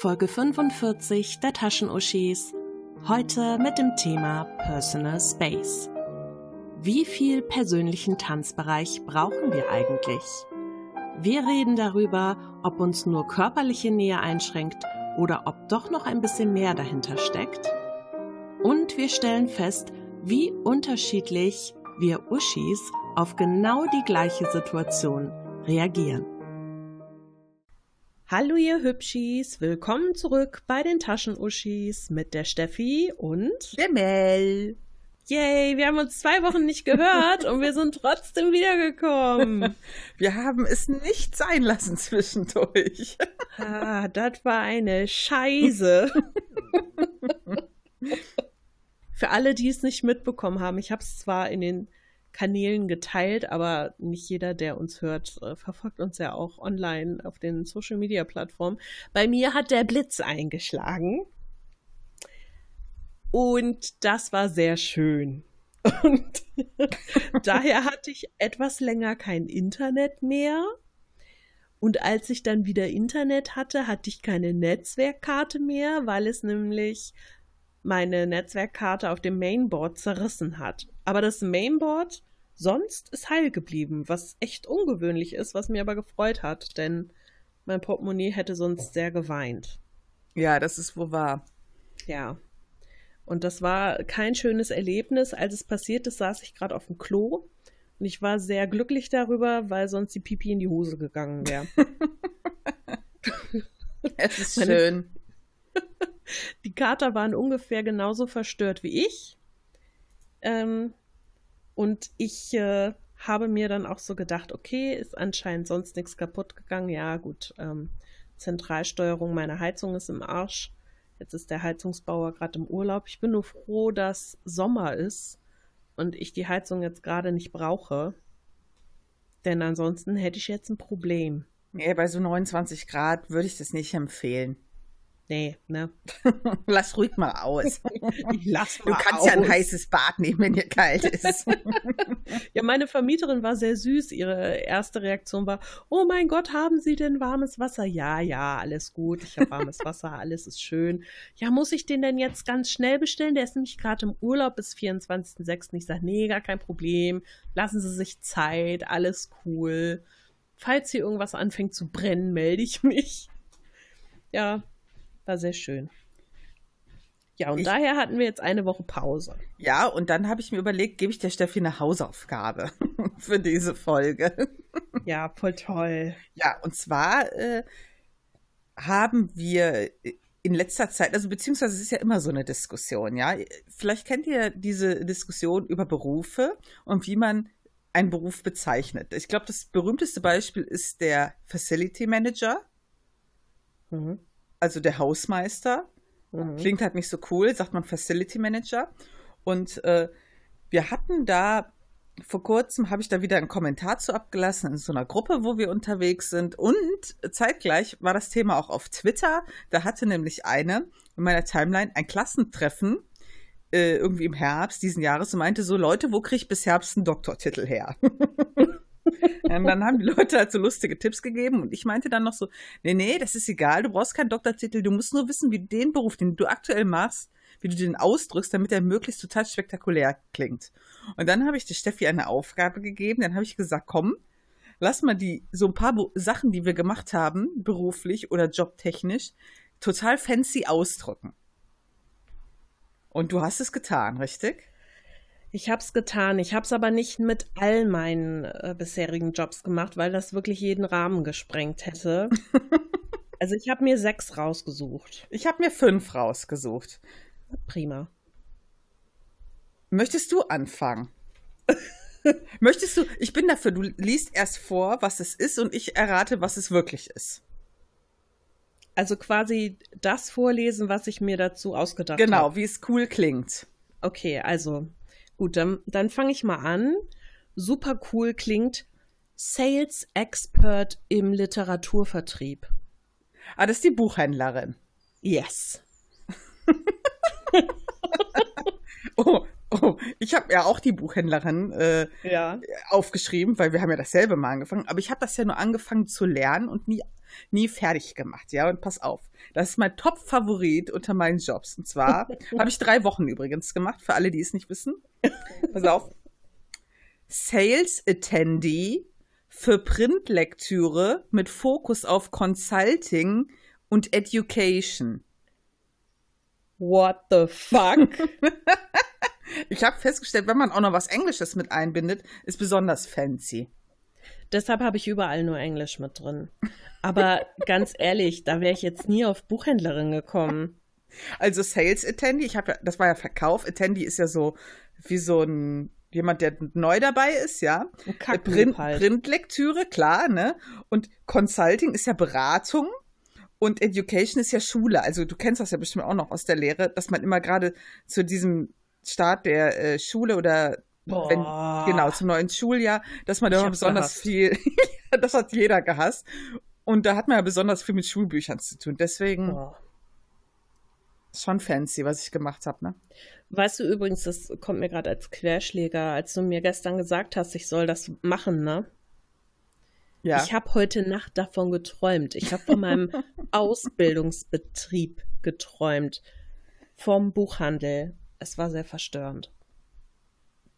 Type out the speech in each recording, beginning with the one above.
Folge 45 der Taschenuschis. Heute mit dem Thema Personal Space. Wie viel persönlichen Tanzbereich brauchen wir eigentlich? Wir reden darüber, ob uns nur körperliche Nähe einschränkt oder ob doch noch ein bisschen mehr dahinter steckt. Und wir stellen fest, wie unterschiedlich wir Uschis auf genau die gleiche Situation reagieren. Hallo ihr Hübschis, willkommen zurück bei den Taschenuschis mit der Steffi und der Mel. Yay, wir haben uns zwei Wochen nicht gehört und wir sind trotzdem wiedergekommen. Wir haben es nicht sein lassen zwischendurch. Ah, das war eine Scheiße. Für alle, die es nicht mitbekommen haben, ich habe es zwar in den Kanälen geteilt, aber nicht jeder, der uns hört, äh, verfolgt uns ja auch online auf den Social Media Plattformen. Bei mir hat der Blitz eingeschlagen. Und das war sehr schön. Und daher hatte ich etwas länger kein Internet mehr. Und als ich dann wieder Internet hatte, hatte ich keine Netzwerkkarte mehr, weil es nämlich meine Netzwerkkarte auf dem Mainboard zerrissen hat. Aber das Mainboard sonst ist heil geblieben, was echt ungewöhnlich ist, was mir aber gefreut hat, denn mein Portemonnaie hätte sonst sehr geweint. Ja, das ist wohl wahr. Ja. Und das war kein schönes Erlebnis. Als es passiert ist, saß ich gerade auf dem Klo und ich war sehr glücklich darüber, weil sonst die Pipi in die Hose gegangen wäre. es ist schön. die Kater waren ungefähr genauso verstört wie ich. Ähm, und ich äh, habe mir dann auch so gedacht, okay, ist anscheinend sonst nichts kaputt gegangen. Ja, gut, ähm, Zentralsteuerung meiner Heizung ist im Arsch. Jetzt ist der Heizungsbauer gerade im Urlaub. Ich bin nur froh, dass Sommer ist und ich die Heizung jetzt gerade nicht brauche. Denn ansonsten hätte ich jetzt ein Problem. Nee, bei so 29 Grad würde ich das nicht empfehlen. Nee, ne? Lass ruhig mal aus. Ich lass mal Du kannst aus. ja ein heißes Bad nehmen, wenn dir kalt ist. ja, meine Vermieterin war sehr süß. Ihre erste Reaktion war: Oh mein Gott, haben Sie denn warmes Wasser? Ja, ja, alles gut. Ich habe warmes Wasser, alles ist schön. Ja, muss ich den denn jetzt ganz schnell bestellen? Der ist nämlich gerade im Urlaub bis 24.06. Ich sage: Nee, gar kein Problem. Lassen Sie sich Zeit, alles cool. Falls hier irgendwas anfängt zu brennen, melde ich mich. Ja, war sehr schön. Ja, und Ich- daher hatten wir jetzt eine Woche Pause. ja, und dann habe ich mir überlegt, gebe ich der Steffi eine Hausaufgabe für diese Folge. Ja, voll toll. Ja, und zwar äh, haben wir in letzter Zeit, also beziehungsweise es ist ja immer so eine Diskussion, ja. Vielleicht kennt ihr diese Diskussion über Berufe und wie man einen Beruf bezeichnet. Ich glaube, das berühmteste Beispiel ist der Facility Manager, Mhm. Also der Hausmeister. Mhm. Klingt halt nicht so cool, sagt man Facility Manager. Und äh, wir hatten da vor kurzem, habe ich da wieder einen Kommentar zu abgelassen in so einer Gruppe, wo wir unterwegs sind. Und zeitgleich war das Thema auch auf Twitter. Da hatte nämlich eine in meiner Timeline ein Klassentreffen äh, irgendwie im Herbst diesen Jahres und meinte so, Leute, wo kriege ich bis Herbst einen Doktortitel her? Und dann haben die Leute halt so lustige Tipps gegeben und ich meinte dann noch so, nee, nee, das ist egal, du brauchst keinen Doktortitel, du musst nur wissen, wie den Beruf, den du aktuell machst, wie du den ausdrückst, damit er möglichst total spektakulär klingt. Und dann habe ich der Steffi eine Aufgabe gegeben, dann habe ich gesagt, komm, lass mal die, so ein paar Bo Sachen, die wir gemacht haben, beruflich oder jobtechnisch, total fancy ausdrücken. Und du hast es getan, richtig? Ich habe es getan. Ich habe es aber nicht mit all meinen äh, bisherigen Jobs gemacht, weil das wirklich jeden Rahmen gesprengt hätte. also ich habe mir sechs rausgesucht. Ich habe mir fünf rausgesucht. Prima. Möchtest du anfangen? Möchtest du, ich bin dafür, du liest erst vor, was es ist und ich errate, was es wirklich ist. Also quasi das vorlesen, was ich mir dazu ausgedacht habe. Genau, wie es cool klingt. Okay, also gut, dann, dann fange ich mal an. Super cool klingt Sales Expert im Literaturvertrieb. Ah, das ist die Buchhändlerin. Yes. Oh, oh, ich habe ja auch die Buchhändlerin äh, Ja. aufgeschrieben, weil wir haben ja dasselbe mal angefangen. Aber ich habe das ja nur angefangen zu lernen und nie nie fertig gemacht. Ja, und pass auf, das ist mein Top-Favorit unter meinen Jobs. Und zwar habe ich drei Wochen übrigens gemacht, für alle, die es nicht wissen. Pass auf. Sales Attendee für Printlektüre mit Fokus auf Consulting und Education. What the fuck? Ich habe festgestellt, wenn man auch noch was Englisches mit einbindet, ist besonders fancy. Deshalb habe ich überall nur Englisch mit drin. Aber ganz ehrlich, da wäre ich jetzt nie auf Buchhändlerin gekommen. Also Sales Attendee, ich habe ja, das war ja Verkauf. Attendee ist ja so wie so ein jemand, der neu dabei ist, ja. Print, halt. Printlektüre, klar, ne? Und Consulting ist ja Beratung und Education ist ja Schule. Also du kennst das ja bestimmt auch noch aus der Lehre, dass man immer gerade zu diesem Start der äh, Schule oder wenn, genau zum neuen Schuljahr, dass man da besonders gehasst. viel, das hat jeder gehasst. Und da hat man ja besonders viel mit Schulbüchern zu tun. Deswegen Boah. schon fancy, was ich gemacht habe, ne? Weißt du übrigens, das kommt mir gerade als Querschläger, als du mir gestern gesagt hast, ich soll das machen, ne? Ja. Ich habe heute Nacht davon geträumt. Ich habe von meinem Ausbildungsbetrieb geträumt. Vom Buchhandel. Es war sehr verstörend.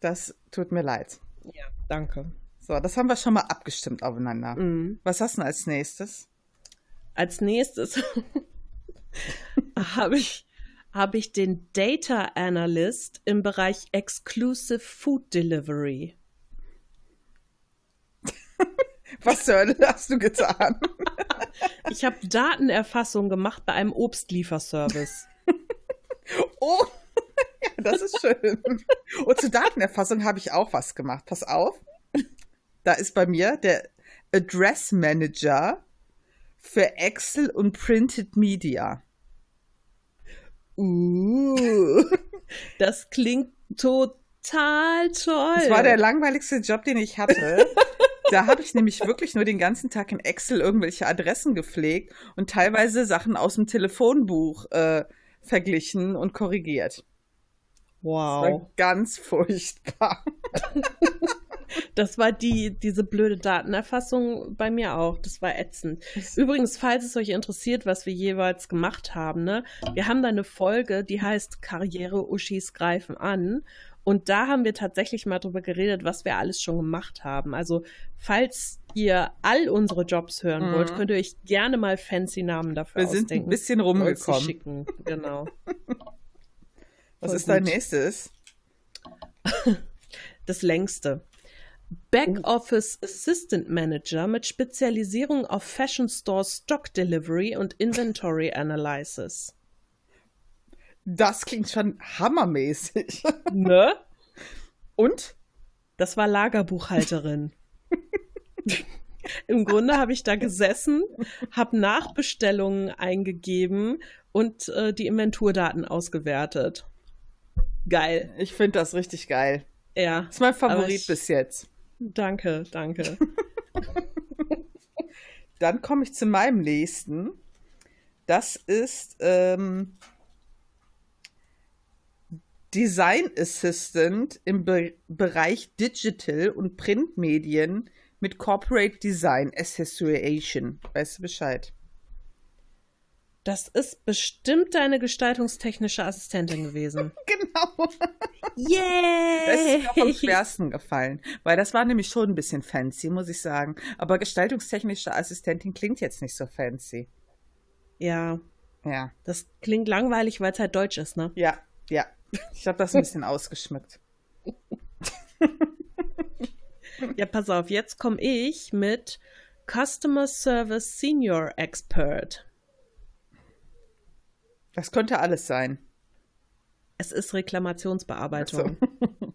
Das tut mir leid. Ja, danke. So, das haben wir schon mal abgestimmt aufeinander. Mhm. Was hast du denn als nächstes? Als nächstes habe ich, hab ich den Data Analyst im Bereich Exclusive Food Delivery. Was zur Hölle hast du getan? Ich habe Datenerfassung gemacht bei einem Obstlieferservice. Das ist schön. Und zur Datenerfassung habe ich auch was gemacht. Pass auf. Da ist bei mir der Address Manager für Excel und Printed Media. Uh, das klingt total toll. Das war der langweiligste Job, den ich hatte. Da habe ich nämlich wirklich nur den ganzen Tag in Excel irgendwelche Adressen gepflegt und teilweise Sachen aus dem Telefonbuch äh, verglichen und korrigiert. Das wow. war ganz furchtbar. Das war die, diese blöde Datenerfassung bei mir auch. Das war ätzend. Übrigens, falls es euch interessiert, was wir jeweils gemacht haben, ne? Wir haben da eine Folge, die heißt Karriere-Uschis greifen an. Und da haben wir tatsächlich mal drüber geredet, was wir alles schon gemacht haben. Also, falls ihr all unsere Jobs hören Mhm. wollt, könnt ihr euch gerne mal fancy Namen dafür Wir sind ein ausdenken. bisschen und uns die rumgekommen. Schicken. Genau. Was Voll ist dein gut. nächstes? Das längste. Backoffice Assistant Manager mit Spezialisierung auf Fashion Store Stock Delivery und Inventory Analysis. Das klingt schon hammermäßig. Ne? Und? Das war Lagerbuchhalterin. Im Grunde habe ich da gesessen, habe Nachbestellungen eingegeben und äh, die Inventurdaten ausgewertet. Geil. Ich finde das richtig geil. Ja. Das ist mein Favorit ich- bis jetzt. Danke, danke. Dann komme ich zu meinem nächsten. Das ist ähm, Design Assistant im Be Bereich Digital und Printmedien mit Corporate Design Association. Weißt du Bescheid? Das ist bestimmt deine gestaltungstechnische Assistentin gewesen. Genau. Yay! Das ist mir auch am schwersten gefallen, weil das war nämlich schon ein bisschen fancy, muss ich sagen. Aber gestaltungstechnische Assistentin klingt jetzt nicht so fancy. Ja, Ja, das klingt langweilig, weil es halt Deutsch ist, ne? ja, ja. Ich habe das ein bisschen ausgeschmückt. Ja, pass auf, jetzt komme ich mit Customer Service Senior Expert. Das könnte alles sein. Es ist Reklamationsbearbeitung.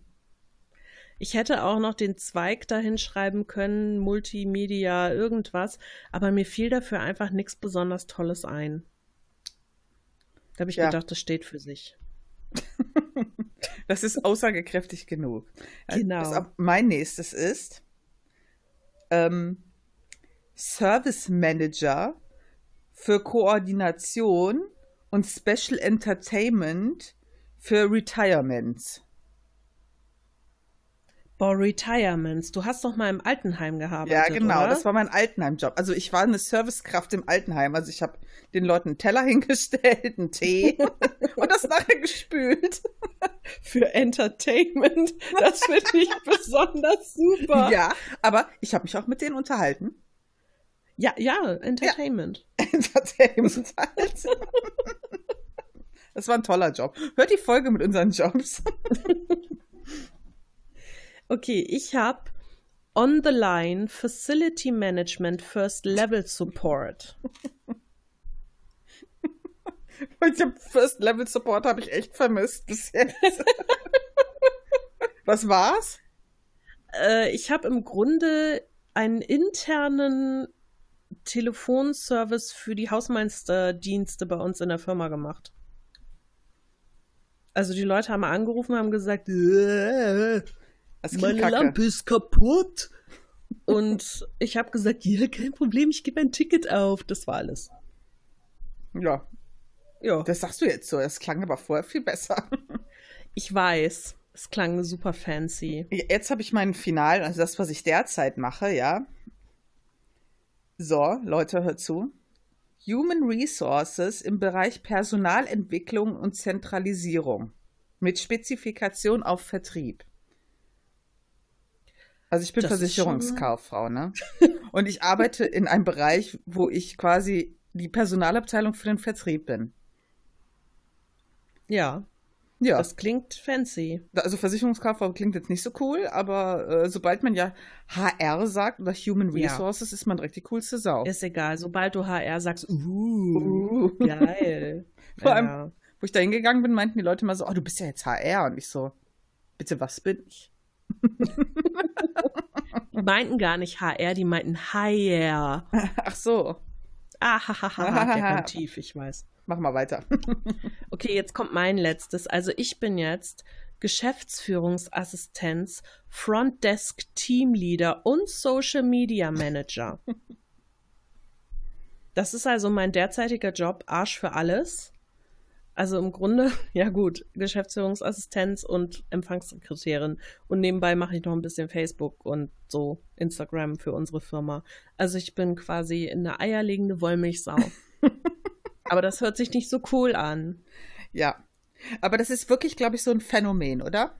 Ich hätte auch noch den Zweig dahin schreiben können, Multimedia, irgendwas, aber mir fiel dafür einfach nichts besonders Tolles ein. Da habe ich Ja. gedacht, das steht für sich. Das ist aussagekräftig genug. Genau. Das, mein nächstes ist ähm, Service Manager für Koordination und Special Entertainment für Retirements. Boah, Retirements. Du hast doch mal im Altenheim gearbeitet. Ja, genau. Oder? Das war mein Altenheim-Job. Also ich war eine Servicekraft im Altenheim. Also ich habe den Leuten einen Teller hingestellt, einen Tee und das nachher gespült. Für Entertainment. Das finde ich besonders super. Ja, aber ich habe mich auch mit denen unterhalten. Ja, ja, Entertainment. Entertainment halt. Das war ein toller Job. Hört die Folge mit unseren Jobs. Okay, ich habe On the Line Facility Management First Level Support. Ich habe First Level Support habe ich echt vermisst bis jetzt. Was war's? Äh, ich habe im Grunde einen internen Telefonservice für die Hausmeisterdienste bei uns in der Firma gemacht. Also die Leute haben angerufen, haben gesagt, äh, Das meine kacke. Lampe ist kaputt. Und ich habe gesagt, ja, kein Problem, ich gebe ein Ticket auf. Das war alles. Ja, Ja, das sagst du jetzt so. Das klang aber vorher viel besser. ich weiß. Es klang super fancy. Jetzt habe ich meinen Final, also das, was ich derzeit mache, ja. So, Leute, hört zu. Human Resources im Bereich Personalentwicklung und Zentralisierung mit Spezifikation auf Vertrieb. Also ich bin Das Versicherungskauffrau, ne? Und ich arbeite in einem Bereich, wo ich quasi die Personalabteilung für den Vertrieb bin. Ja, Ja, das klingt fancy. also Versicherungskauffrau klingt jetzt nicht so cool, aber äh, sobald man ja HR sagt oder Human Ja. Resources, ist man direkt die coolste Sau. Ist egal, sobald du HR sagst, uh, Uh. geil. Vor allem- ja. Wo ich da hingegangen bin, meinten die Leute immer so, oh, du bist ja jetzt HR. Und ich so, bitte, was bin ich? Die meinten gar nicht HR, die meinten Hire. Ach so, Ah, ha, ha, ha, ha, der kommt tief, ich weiß. Mach mal weiter. Okay, jetzt kommt mein letztes. Also ich bin jetzt Geschäftsführungsassistenz, Frontdesk Teamleader und Social Media Manager. Das ist also mein derzeitiger Job, Arsch für alles. Also im Grunde, ja gut, Geschäftsführungsassistenz und Empfangssekretärin. Und nebenbei mache ich noch ein bisschen Facebook und so Instagram für unsere Firma. Also ich bin quasi eine eierlegende Wollmilchsau. Aber das hört sich nicht so cool an. ja. Aber das ist wirklich, glaube ich, so ein Phänomen, oder?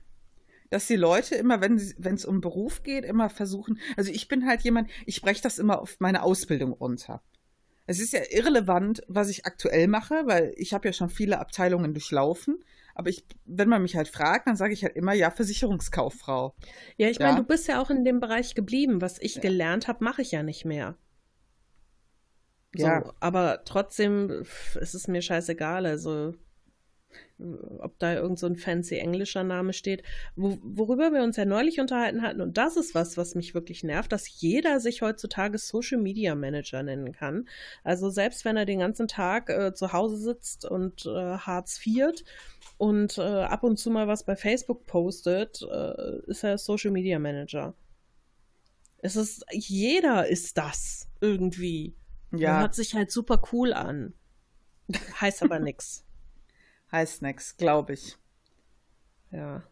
Dass die Leute immer, wenn es um Beruf geht, immer versuchen, also ich bin halt jemand, ich breche das immer auf meine Ausbildung runter. Es ist ja irrelevant, was ich aktuell mache, weil ich habe ja schon viele Abteilungen durchlaufen. Aber ich, wenn man mich halt fragt, dann sage ich halt immer, ja, Versicherungskauffrau. Ja, ich Ja. meine, du bist ja auch in dem Bereich geblieben. Was ich gelernt habe, mache ich ja nicht mehr. So, Ja. aber trotzdem ist es mir scheißegal. Also, ob da irgend so ein fancy englischer Name steht. Wo, worüber wir uns ja neulich unterhalten hatten, und das ist was, was mich wirklich nervt, dass jeder sich heutzutage Social Media Manager nennen kann. Also, selbst wenn er den ganzen Tag äh, zu Hause sitzt und äh, Hartz viert und äh, ab und zu mal was bei Facebook postet, äh, ist er Social Media Manager. Es ist, jeder ist das irgendwie. Ja, Hört sich halt super cool an. Heißt aber nix. heißt nix, glaube ich. Ja.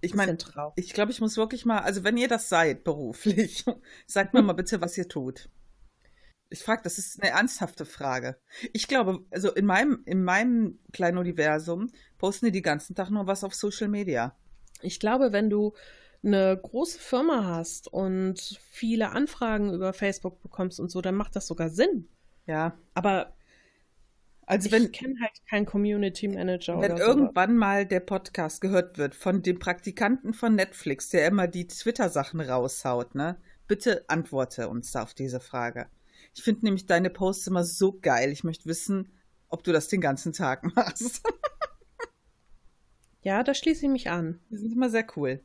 Ich meine, ich glaube, ich muss wirklich mal, also wenn ihr das seid beruflich, sagt mir mal bitte, was ihr tut. Ich frage, das ist eine ernsthafte Frage. Ich glaube, also in meinem, in meinem kleinen Universum posten die den ganzen Tag nur was auf Social Media. Ich glaube, wenn du eine große Firma hast und viele Anfragen über Facebook bekommst und so, dann macht das sogar Sinn. Ja. Aber Also ich wenn, kenne halt keinen Community Manager wenn oder so. irgendwann mal der Podcast gehört wird von dem Praktikanten von Netflix, der immer die Twitter-Sachen raushaut, ne? Bitte antworte uns da auf diese Frage. Ich finde nämlich deine Posts immer so geil. Ich möchte wissen, ob du das den ganzen Tag machst. Ja, da schließe ich mich an. Die sind immer sehr cool.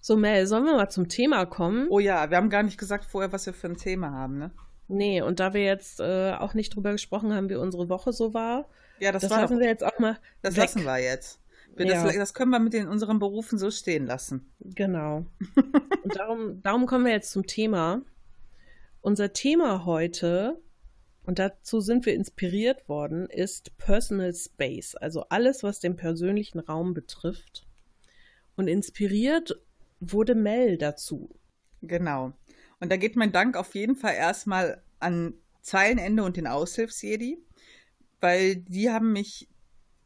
So, Mel, sollen wir mal zum Thema kommen? Oh ja, wir haben gar nicht gesagt vorher, was wir für ein Thema haben, ne? Nee, und da wir jetzt äh, auch nicht drüber gesprochen haben, wie unsere Woche so war, Ja, das, das, war lassen doch, wir jetzt auch mal das weg. lassen wir jetzt. Wir, Ja. das, das können wir mit in unseren Berufen so stehen lassen. Genau. Und darum, darum kommen wir jetzt zum Thema. Unser Thema heute, und dazu sind wir inspiriert worden, ist Personal Space, also alles, was den persönlichen Raum betrifft. Und inspiriert wurde Mel dazu. Genau. Und da geht mein Dank auf jeden Fall erstmal an Zeilenende und den Aushilfsjedi, weil die haben mich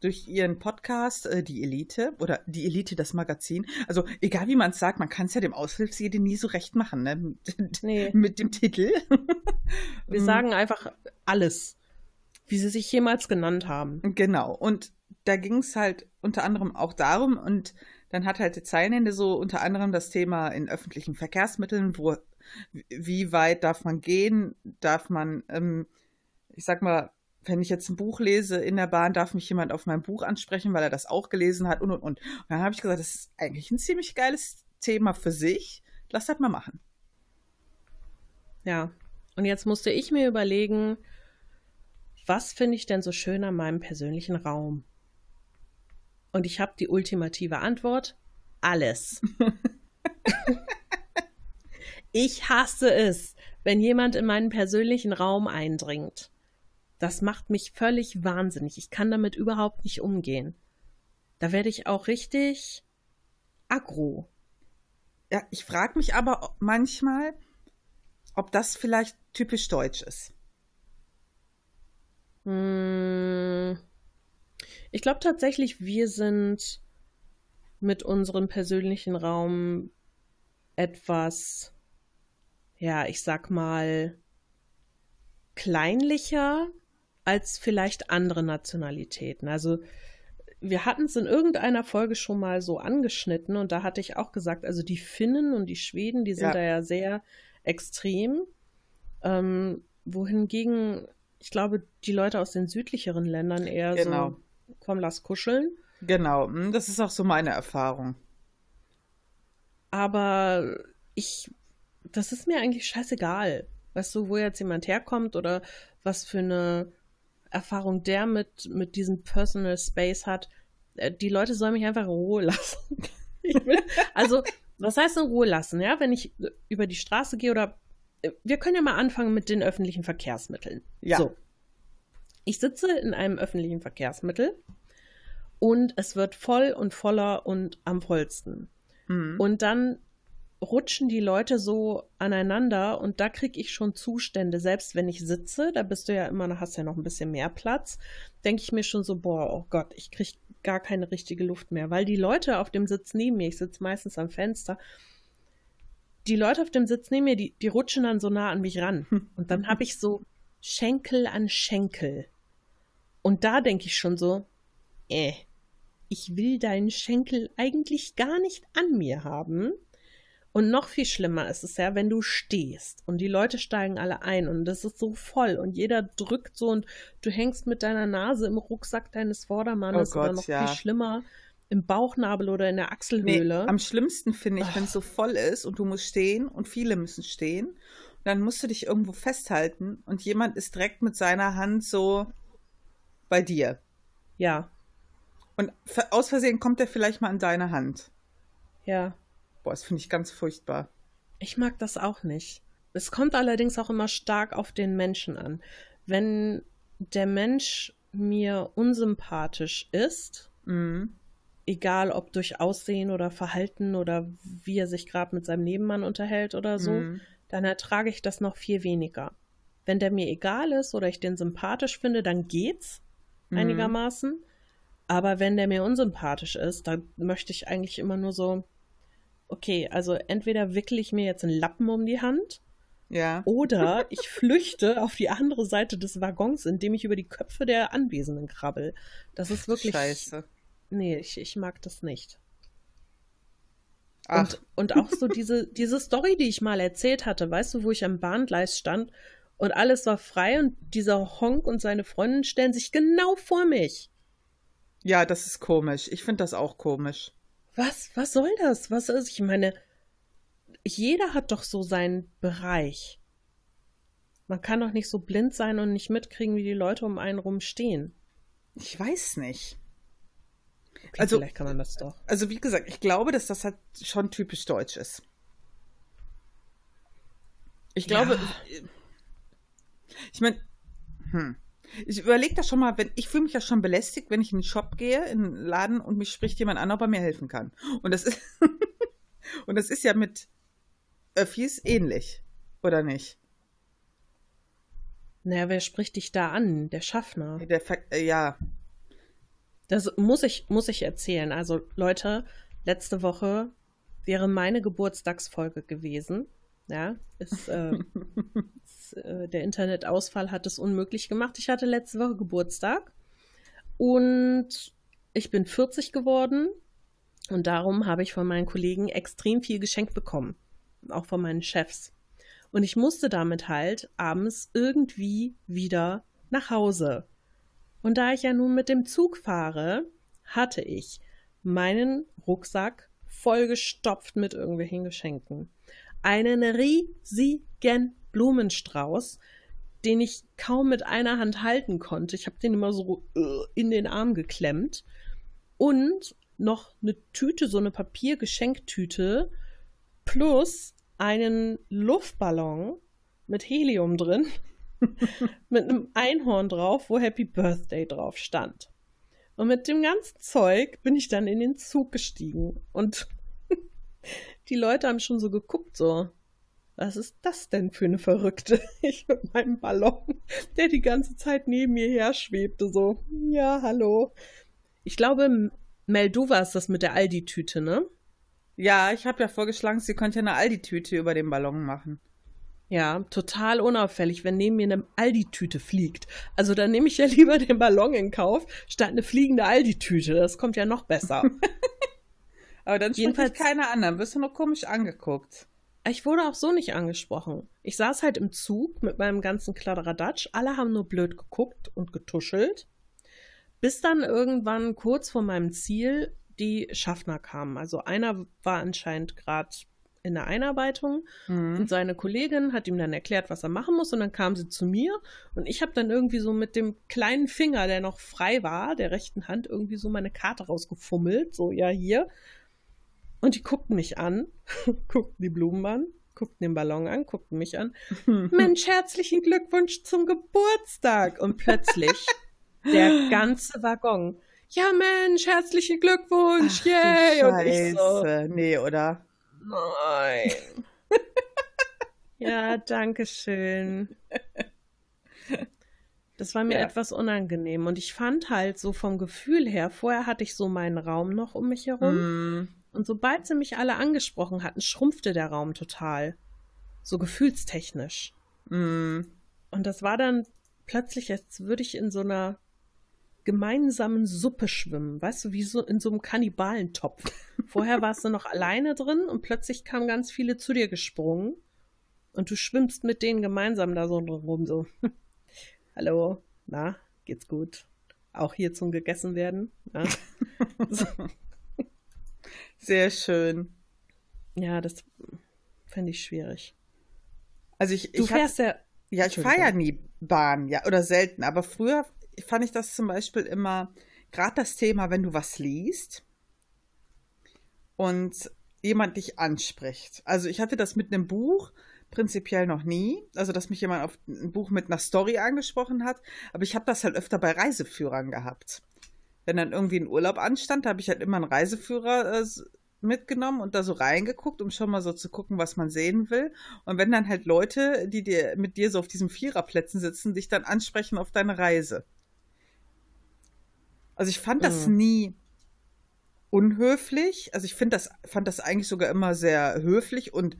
durch ihren Podcast, äh, die Elite, oder die Elite, das Magazin, also egal wie man es sagt, man kann es ja dem Aushilfsjedi nie so recht machen, ne? Nee. Mit dem Titel. Wir sagen einfach alles, wie sie sich jemals genannt haben. Genau. Und da ging es halt unter anderem auch darum, und dann hat halt die Zeilenende so unter anderem das Thema in öffentlichen Verkehrsmitteln, wo wie weit darf man gehen, darf man, ähm, ich sag mal, wenn ich jetzt ein Buch lese in der Bahn, darf mich jemand auf mein Buch ansprechen, weil er das auch gelesen hat und und und. Und dann habe ich gesagt, das ist eigentlich ein ziemlich geiles Thema für sich. Lass das mal machen. Ja. Und jetzt musste ich mir überlegen, was finde ich denn so schön an meinem persönlichen Raum? Und ich habe die ultimative Antwort: alles. ich hasse es, wenn jemand in meinen persönlichen Raum eindringt. Das macht mich völlig wahnsinnig. Ich kann damit überhaupt nicht umgehen. Da werde ich auch richtig aggro. Ja, ich frage mich aber manchmal, ob das vielleicht typisch deutsch ist. Hm. Ich glaube tatsächlich, wir sind mit unserem persönlichen Raum etwas, ja, ich sag mal, kleinlicher als vielleicht andere Nationalitäten. Also wir hatten es in irgendeiner Folge schon mal so angeschnitten und da hatte ich auch gesagt, also die Finnen und die Schweden, die sind Ja. da ja sehr extrem. Ähm, wohingegen, ich glaube, die Leute aus den südlicheren Ländern eher Genau. so, komm, lass kuscheln. Genau, hm, das ist auch so meine Erfahrung. Aber ich, das ist mir eigentlich scheißegal. Weißt du, wo jetzt jemand herkommt oder was für eine Erfahrung der mit, mit diesem Personal Space hat. Äh, Die Leute sollen mich einfach in Ruhe lassen. Will, also, was heißt in Ruhe lassen, ja? Wenn ich über die Straße gehe oder äh, wir können ja mal anfangen mit den öffentlichen Verkehrsmitteln. Ja. So. Ich sitze in einem öffentlichen Verkehrsmittel und es wird voll und voller und am vollsten. Hm. Und dann rutschen die Leute so aneinander und da kriege ich schon Zustände, selbst wenn ich sitze, da bist du ja immer noch, hast ja noch ein bisschen mehr Platz, denke ich mir schon so, boah, oh Gott, ich kriege gar keine richtige Luft mehr, weil die Leute auf dem Sitz neben mir, ich sitze meistens am Fenster, die Leute auf dem Sitz neben mir, die, die rutschen dann so nah an mich ran. Und dann habe ich so Schenkel an Schenkel. Und da denke ich schon so, äh, ich will deinen Schenkel eigentlich gar nicht an mir haben. Und noch viel schlimmer ist es ja, wenn du stehst und die Leute steigen alle ein und das ist so voll und jeder drückt so und du hängst mit deiner Nase im Rucksack deines Vordermannes Oh Gott, oder noch ja. viel schlimmer im Bauchnabel oder in der Nee, Achselhöhle. am schlimmsten finde ich, wenn es so voll ist und du musst stehen und viele müssen stehen. Und dann musst du dich irgendwo festhalten und jemand ist direkt mit seiner Hand so bei dir. ja, Und aus Versehen kommt er vielleicht mal an deine Hand. ja. Boah, das finde ich ganz furchtbar. Ich mag das auch nicht. Es kommt allerdings auch immer stark auf den Menschen an. Wenn der Mensch mir unsympathisch ist, Mhm. egal ob durch Aussehen oder Verhalten oder wie er sich gerade mit seinem Nebenmann unterhält oder so, Mhm. dann ertrage ich das noch viel weniger. Wenn der mir egal ist oder ich den sympathisch finde, dann geht's Mhm. einigermaßen. Aber wenn der mir unsympathisch ist, dann möchte ich eigentlich immer nur so, okay, also entweder wickel ich mir jetzt einen Lappen um die Hand Ja. oder ich flüchte auf die andere Seite des Waggons, indem ich über die Köpfe der Anwesenden krabbel. Das ist wirklich. Scheiße. Nee, ich, ich mag das nicht. Ach, Und, und auch so diese, diese Story, die ich mal erzählt hatte, weißt du, wo ich am Bahngleis stand und alles war frei und dieser Honk und seine Freundin stellen sich genau vor mich. ja, das ist komisch. Ich finde das auch komisch. Was, was soll das? Was ist? Ich meine, jeder hat doch so seinen Bereich. Man kann doch nicht so blind sein und nicht mitkriegen, wie die Leute um einen rum stehen. Ich weiß nicht. Okay, Also- vielleicht kann man das doch. Also wie gesagt, ich glaube, dass das halt schon typisch deutsch ist. Ich glaube, Ja. Ich meine, hm, Ich überlege das schon mal, wenn ich fühle mich ja schon belästigt, wenn ich in den Shop gehe, in den Laden und mich spricht jemand an, ob er mir helfen kann. Und das ist und das ist ja mit Öffis ähnlich, oder nicht? Naja, wer spricht dich da an? Der Schaffner. Der äh, ja. Das muss ich, muss ich erzählen. Also, Leute, letzte Woche wäre meine Geburtstagsfolge gewesen. Ja, ist, äh, ist, äh, der Internetausfall hat es unmöglich gemacht. Ich hatte letzte Woche Geburtstag und ich bin 40 geworden und darum habe ich von meinen Kollegen extrem viel geschenkt bekommen, auch von meinen Chefs. Und ich musste damit halt abends irgendwie wieder nach Hause. Und da ich ja nun mit dem Zug fahre, hatte ich meinen Rucksack vollgestopft mit irgendwelchen Geschenken. Einen riesigen Blumenstrauß, den ich kaum mit einer Hand halten konnte. Ich habe den immer so äh, in den Arm geklemmt. Und noch eine Tüte, so eine Papiergeschenktüte, plus einen Luftballon mit Helium drin, mit einem Einhorn drauf, wo Happy Birthday drauf stand. Und mit dem ganzen Zeug bin ich dann in den Zug gestiegen. Und die Leute haben schon so geguckt, so, was ist das denn für eine Verrückte? Ich mit meinem Ballon, der die ganze Zeit neben mir her schwebte, so, ja, hallo. Ich glaube, Mel, du warst das mit der Aldi-Tüte, ne? Ja, ich habe ja vorgeschlagen, sie könnte eine Aldi-Tüte über den Ballon machen. Ja, total unauffällig, wenn neben mir eine Aldi-Tüte fliegt. Also dann nehme ich ja lieber den Ballon in Kauf, statt eine fliegende Aldi-Tüte. Das kommt ja noch besser. Aber dann Jedenfalls keiner an, dann wirst du nur komisch angeguckt. Ich wurde auch so nicht angesprochen. Ich saß halt im Zug mit meinem ganzen Kladderadatsch. Alle haben nur blöd geguckt und getuschelt. Bis dann irgendwann kurz vor meinem Ziel die Schaffner kamen. Also einer war anscheinend gerade in der Einarbeitung mhm. und seine Kollegin hat ihm dann erklärt, was er machen muss und dann kam sie zu mir und ich habe dann irgendwie so mit dem kleinen Finger, der noch frei war, der rechten Hand irgendwie so meine Karte rausgefummelt, so ja hier. Und die guckten mich an, guckten die Blumen an, guckten den Ballon an, guckten mich an. Mensch, herzlichen Glückwunsch zum Geburtstag! Und plötzlich der ganze Waggon ja Mensch, herzlichen Glückwunsch, Ach, yay. Und ich so, nee, oder? Nein. ja, danke schön. Das war mir ja. etwas unangenehm und ich fand halt so vom Gefühl her, vorher hatte ich so meinen Raum noch um mich herum mm. Und sobald sie mich alle angesprochen hatten, schrumpfte der Raum total. So gefühlstechnisch. Mm. Und das war dann plötzlich, als würde ich in so einer gemeinsamen Suppe schwimmen, weißt du, wie so in so einem Kannibalentopf. Vorher warst du noch alleine drin und plötzlich kamen ganz viele zu dir gesprungen und du schwimmst mit denen gemeinsam da so rum, so. Hallo, na, geht's gut? Auch hier zum gegessen werden? Ja. so. Sehr schön. Ja, das fände ich schwierig. Also ich, du ich fährst ja, ja, ich fahre ja nie Bahn, ja, oder selten, aber früher fand ich das zum Beispiel immer, gerade das Thema, wenn du was liest und jemand dich anspricht. Also ich hatte das mit einem Buch prinzipiell noch nie, also dass mich jemand auf ein Buch mit einer Story angesprochen hat, aber ich habe das halt öfter bei Reiseführern gehabt. Wenn dann irgendwie ein Urlaub anstand, habe ich halt immer einen Reiseführer äh, mitgenommen und da so reingeguckt, um schon mal so zu gucken, was man sehen will. Und wenn dann halt Leute, die dir mit dir so auf diesen Viererplätzen sitzen, dich dann ansprechen auf deine Reise. Also ich fand das mhm. nie unhöflich. Also ich finde das, fand das eigentlich sogar immer sehr höflich und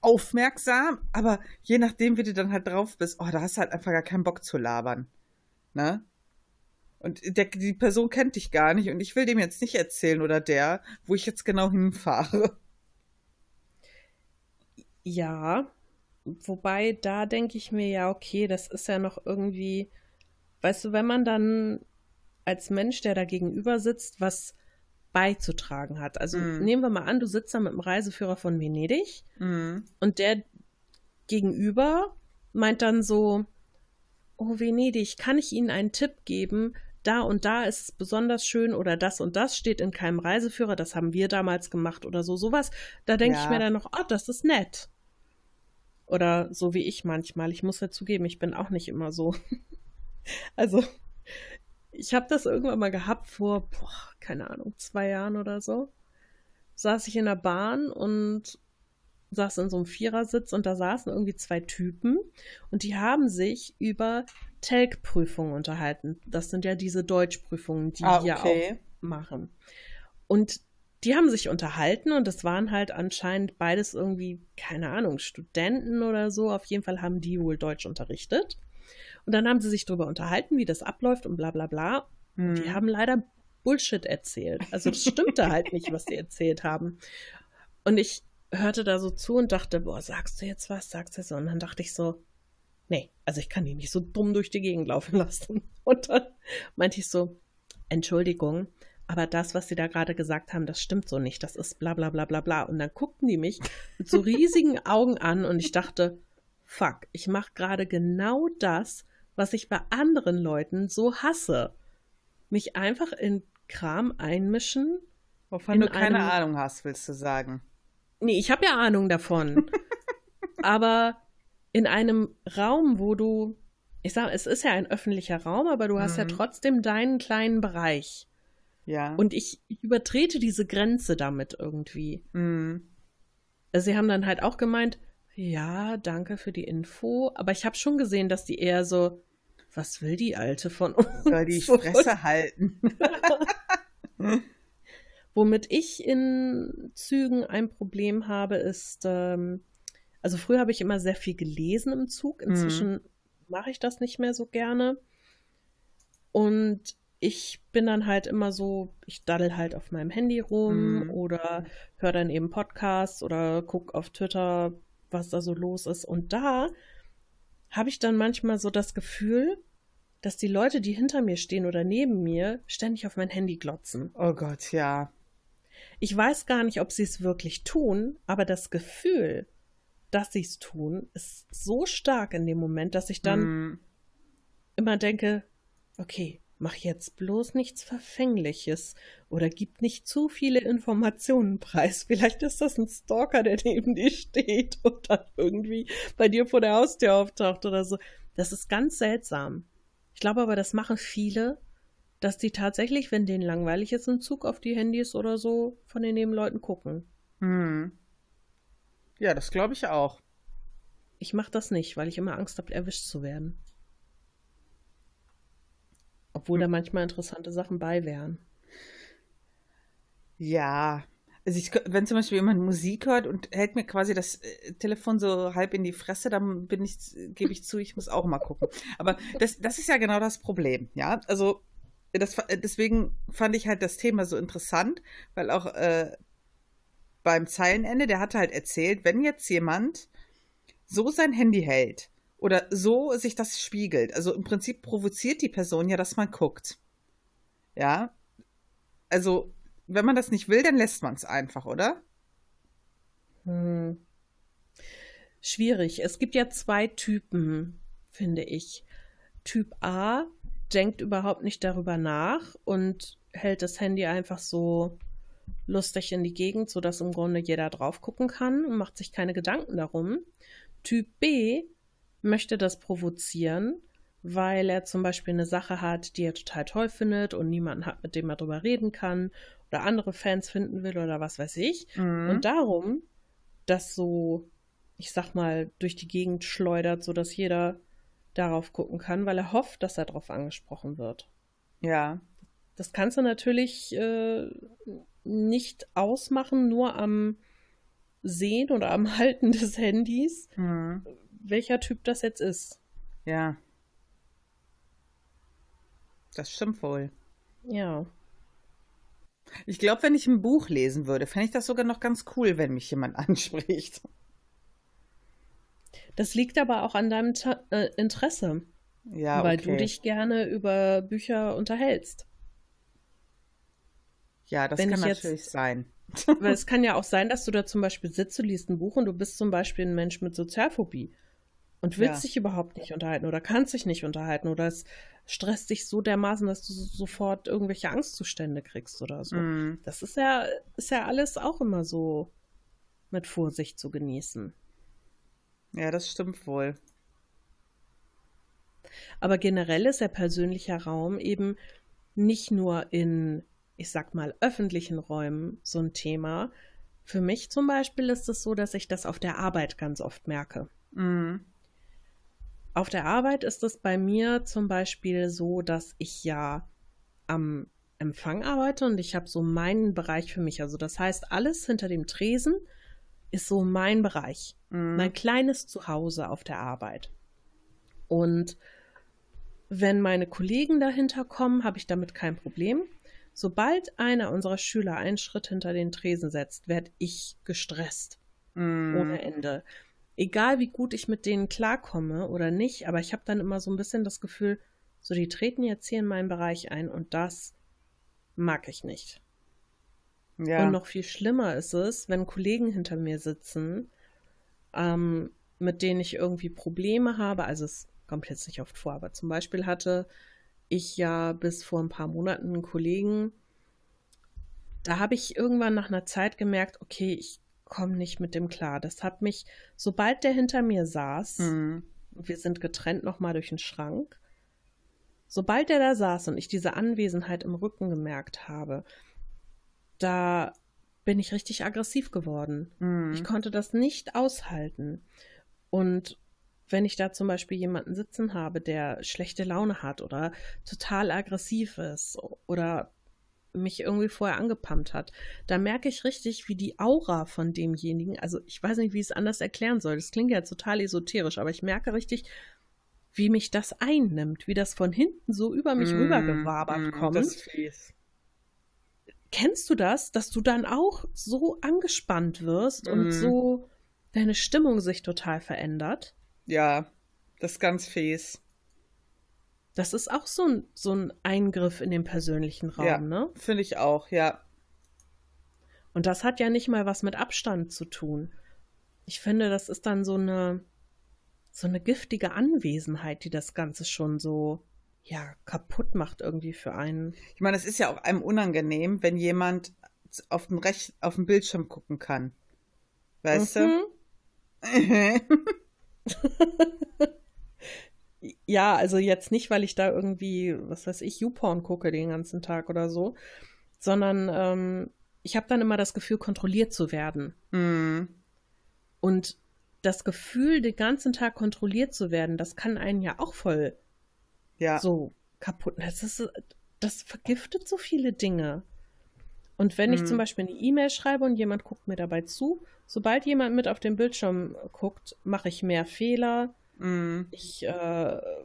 aufmerksam, aber je nachdem, wie du dann halt drauf bist, oh, da hast du halt einfach gar keinen Bock zu labern. Ne? Und der, die Person kennt dich gar nicht und ich will dem jetzt nicht erzählen oder der, wo ich jetzt genau hinfahre. Ja, wobei da denke ich mir ja, okay, das ist ja noch irgendwie, weißt du, wenn man dann als Mensch, der da gegenüber sitzt, was beizutragen hat. Also mm. nehmen wir mal an, du sitzt da mit dem Reiseführer von Venedig mm. und der gegenüber meint dann so, oh Venedig, kann ich Ihnen einen Tipp geben? Da und da ist es besonders schön oder das und das steht in keinem Reiseführer, das haben wir damals gemacht oder so, sowas. Da denke ja. ich mir dann noch, oh, das ist nett. Oder so wie ich manchmal. Ich muss ja zugeben, ich bin auch nicht immer so Also, ich habe das irgendwann mal gehabt vor, boah, keine Ahnung, zwei Jahren oder so. Saß ich in der Bahn und saß in so einem Vierersitz und da saßen irgendwie zwei Typen und die haben sich über Telg-Prüfungen unterhalten. Das sind ja diese Deutschprüfungen, die ah, okay. wir auch machen. Und die haben sich unterhalten und das waren halt anscheinend beides irgendwie, keine Ahnung, Studenten oder so. Auf jeden Fall haben die wohl Deutsch unterrichtet. Und dann haben sie sich darüber unterhalten, wie das abläuft und bla bla bla. Hm. Die haben leider Bullshit erzählt. Also das stimmte halt nicht, was die erzählt haben. Und ich hörte da so zu und dachte, boah, sagst du jetzt was, sagst du so? Und dann dachte ich so, nee, also ich kann die nicht so dumm durch die Gegend laufen lassen. Und dann meinte ich so, Entschuldigung, aber das, was sie da gerade gesagt haben, das stimmt so nicht. Das ist bla bla bla bla bla. Und dann guckten die mich mit so riesigen Augen an und ich dachte, fuck, ich mache gerade genau das, was ich bei anderen Leuten so hasse. Mich einfach in Kram einmischen. Wovon du keine. Ahnung hast, willst du sagen. Nee, ich habe ja Ahnung davon. aber in einem Raum, wo du, ich sage, es ist ja ein öffentlicher Raum, aber du hast mhm. ja trotzdem deinen kleinen Bereich. Ja. Und ich, ich übertrete diese Grenze damit irgendwie. Mhm. Also sie haben dann halt auch gemeint, ja, danke für die Info. Aber ich habe schon gesehen, dass die eher so, was will die Alte von uns? Soll die Fresse halten. Womit ich in Zügen ein Problem habe, ist, ähm, also früher habe ich immer sehr viel gelesen im Zug. Inzwischen mhm. mache ich das nicht mehr so gerne. Und ich bin dann halt immer so, ich daddel halt auf meinem Handy rum mm. oder höre dann eben Podcasts oder guck auf Twitter, was da so los ist. Und da habe ich dann manchmal so das Gefühl, dass die Leute, die hinter mir stehen oder neben mir, ständig auf mein Handy glotzen. Oh Gott, ja. Ich weiß gar nicht, ob sie es wirklich tun, aber das Gefühl, dass sie es tun, ist so stark in dem Moment, dass ich dann mm. immer denke, okay, Mach jetzt bloß nichts Verfängliches oder gib nicht zu viele Informationen preis. Vielleicht ist das ein Stalker, der neben dir steht und dann irgendwie bei dir vor der Haustür auftaucht oder so. Das ist ganz seltsam. Ich glaube aber, das machen viele, dass die tatsächlich, wenn denen langweilig ist im Zug, auf die Handys oder so von den Nebenleuten gucken. Hm. Ja, das glaube ich auch. Ich mache das nicht, weil ich immer Angst habe, erwischt zu werden. Obwohl hm. da manchmal interessante Sachen bei wären. Ja. Also ich, wenn zum Beispiel jemand Musik hört und hält mir quasi das äh, Telefon so halb in die Fresse, dann bin ich, gebe ich zu, ich muss auch mal gucken. Aber das, das ist ja genau das Problem, ja. Also das, deswegen fand ich halt das Thema so interessant, weil auch äh, beim Zeilenende, der hatte halt erzählt, wenn jetzt jemand so sein Handy hält oder so sich das spiegelt. Also im Prinzip provoziert die Person ja, dass man guckt. Ja. Also, wenn man das nicht will, dann lässt man es einfach, oder? Hm. Schwierig. Es gibt ja zwei Typen, finde ich. Typ A denkt überhaupt nicht darüber nach und hält das Handy einfach so lustig in die Gegend, sodass im Grunde jeder drauf gucken kann und macht sich keine Gedanken darum. Typ B möchte das provozieren, weil er zum Beispiel eine Sache hat, die er total toll findet und niemanden hat, mit dem er drüber reden kann oder andere Fans finden will oder was weiß ich. Mhm. Und darum das so, ich sag mal, durch die Gegend schleudert, sodass jeder darauf gucken kann, weil er hofft, dass er darauf angesprochen wird. Ja. Das kannst du natürlich äh, nicht ausmachen, nur am Sehen oder am Halten des Handys. Mhm welcher Typ das jetzt ist. Ja. Das stimmt wohl. Ja. Ich glaube, wenn ich ein Buch lesen würde, fände ich das sogar noch ganz cool, wenn mich jemand anspricht. Das liegt aber auch an deinem Ta äh, Interesse. Ja, weil okay. du dich gerne über Bücher unterhältst. Ja, das wenn kann natürlich jetzt, sein. Weil es kann ja auch sein, dass du da zum Beispiel sitzt, du liest ein Buch und du bist zum Beispiel ein Mensch mit Sozialphobie und willst ja. dich überhaupt nicht unterhalten oder kannst dich nicht unterhalten oder es stresst dich so dermaßen, dass du sofort irgendwelche Angstzustände kriegst oder so. Mm. Das ist ja, ist ja alles auch immer so mit Vorsicht zu genießen. Ja, das stimmt wohl. Aber generell ist der persönliche Raum eben nicht nur in, ich sag mal, öffentlichen Räumen so ein Thema. Für mich zum Beispiel ist es so, dass ich das auf der Arbeit ganz oft merke. Mhm. Auf der Arbeit ist es bei mir zum Beispiel so, dass ich ja am Empfang arbeite und ich habe so meinen Bereich für mich. Also das heißt, alles hinter dem Tresen ist so mein Bereich, Mhm. mein kleines Zuhause auf der Arbeit. Und wenn meine Kollegen dahinter kommen, habe ich damit kein Problem. Sobald einer unserer Schüler einen Schritt hinter den Tresen setzt, werde ich gestresst Mhm. ohne Ende. Egal wie gut ich mit denen klarkomme oder nicht, aber ich habe dann immer so ein bisschen das Gefühl, so die treten jetzt hier in meinen Bereich ein und das mag ich nicht. Ja. Und noch viel schlimmer ist es, wenn Kollegen hinter mir sitzen, ähm, mit denen ich irgendwie Probleme habe. Also es kommt jetzt nicht oft vor, aber zum Beispiel hatte ich ja bis vor ein paar Monaten einen Kollegen, da habe ich irgendwann nach einer Zeit gemerkt, okay, ich komme nicht mit dem klar. Das hat mich, sobald der hinter mir saß, Mhm. wir sind getrennt nochmal durch den Schrank. Sobald der da saß und ich diese Anwesenheit im Rücken gemerkt habe, da bin ich richtig aggressiv geworden. Mhm. Ich konnte das nicht aushalten. Und wenn ich da zum Beispiel jemanden sitzen habe, der schlechte Laune hat oder total aggressiv ist oder mich irgendwie vorher angepumpt hat, da merke ich richtig, wie die Aura von demjenigen, also ich weiß nicht, wie ich es anders erklären soll. Das klingt ja total esoterisch, aber ich merke richtig, wie mich das einnimmt, wie das von hinten so über mich Mhm. rübergewabert Mhm. kommt. Das ist fies. Kennst du das, dass du dann auch so angespannt wirst und Mhm. so deine Stimmung sich total verändert? Ja, das ist ganz fies. Das ist auch so ein, so ein Eingriff in den persönlichen Raum, Ja. ne? Finde ich auch, ja. Und das hat ja nicht mal was mit Abstand zu tun. Ich finde, das ist dann so eine, so eine giftige Anwesenheit, die das Ganze schon so, ja, kaputt macht irgendwie für einen. Ich meine, es ist ja auch einem unangenehm, wenn jemand auf den, Rech auf den Bildschirm gucken kann. Weißt Mhm. du? Ja, also jetzt nicht, weil ich da irgendwie, was weiß ich, YouPorn gucke den ganzen Tag oder so, sondern ähm, ich habe dann immer das Gefühl, kontrolliert zu werden. Mhm. Und das Gefühl, den ganzen Tag kontrolliert zu werden, das kann einen ja auch voll Ja. so kaputt. Das, ist, das vergiftet so viele Dinge. Und wenn ich Mhm. zum Beispiel eine E-Mail schreibe und jemand guckt mir dabei zu, sobald jemand mit auf den Bildschirm guckt, mache ich mehr Fehler. Mhm. Ich äh,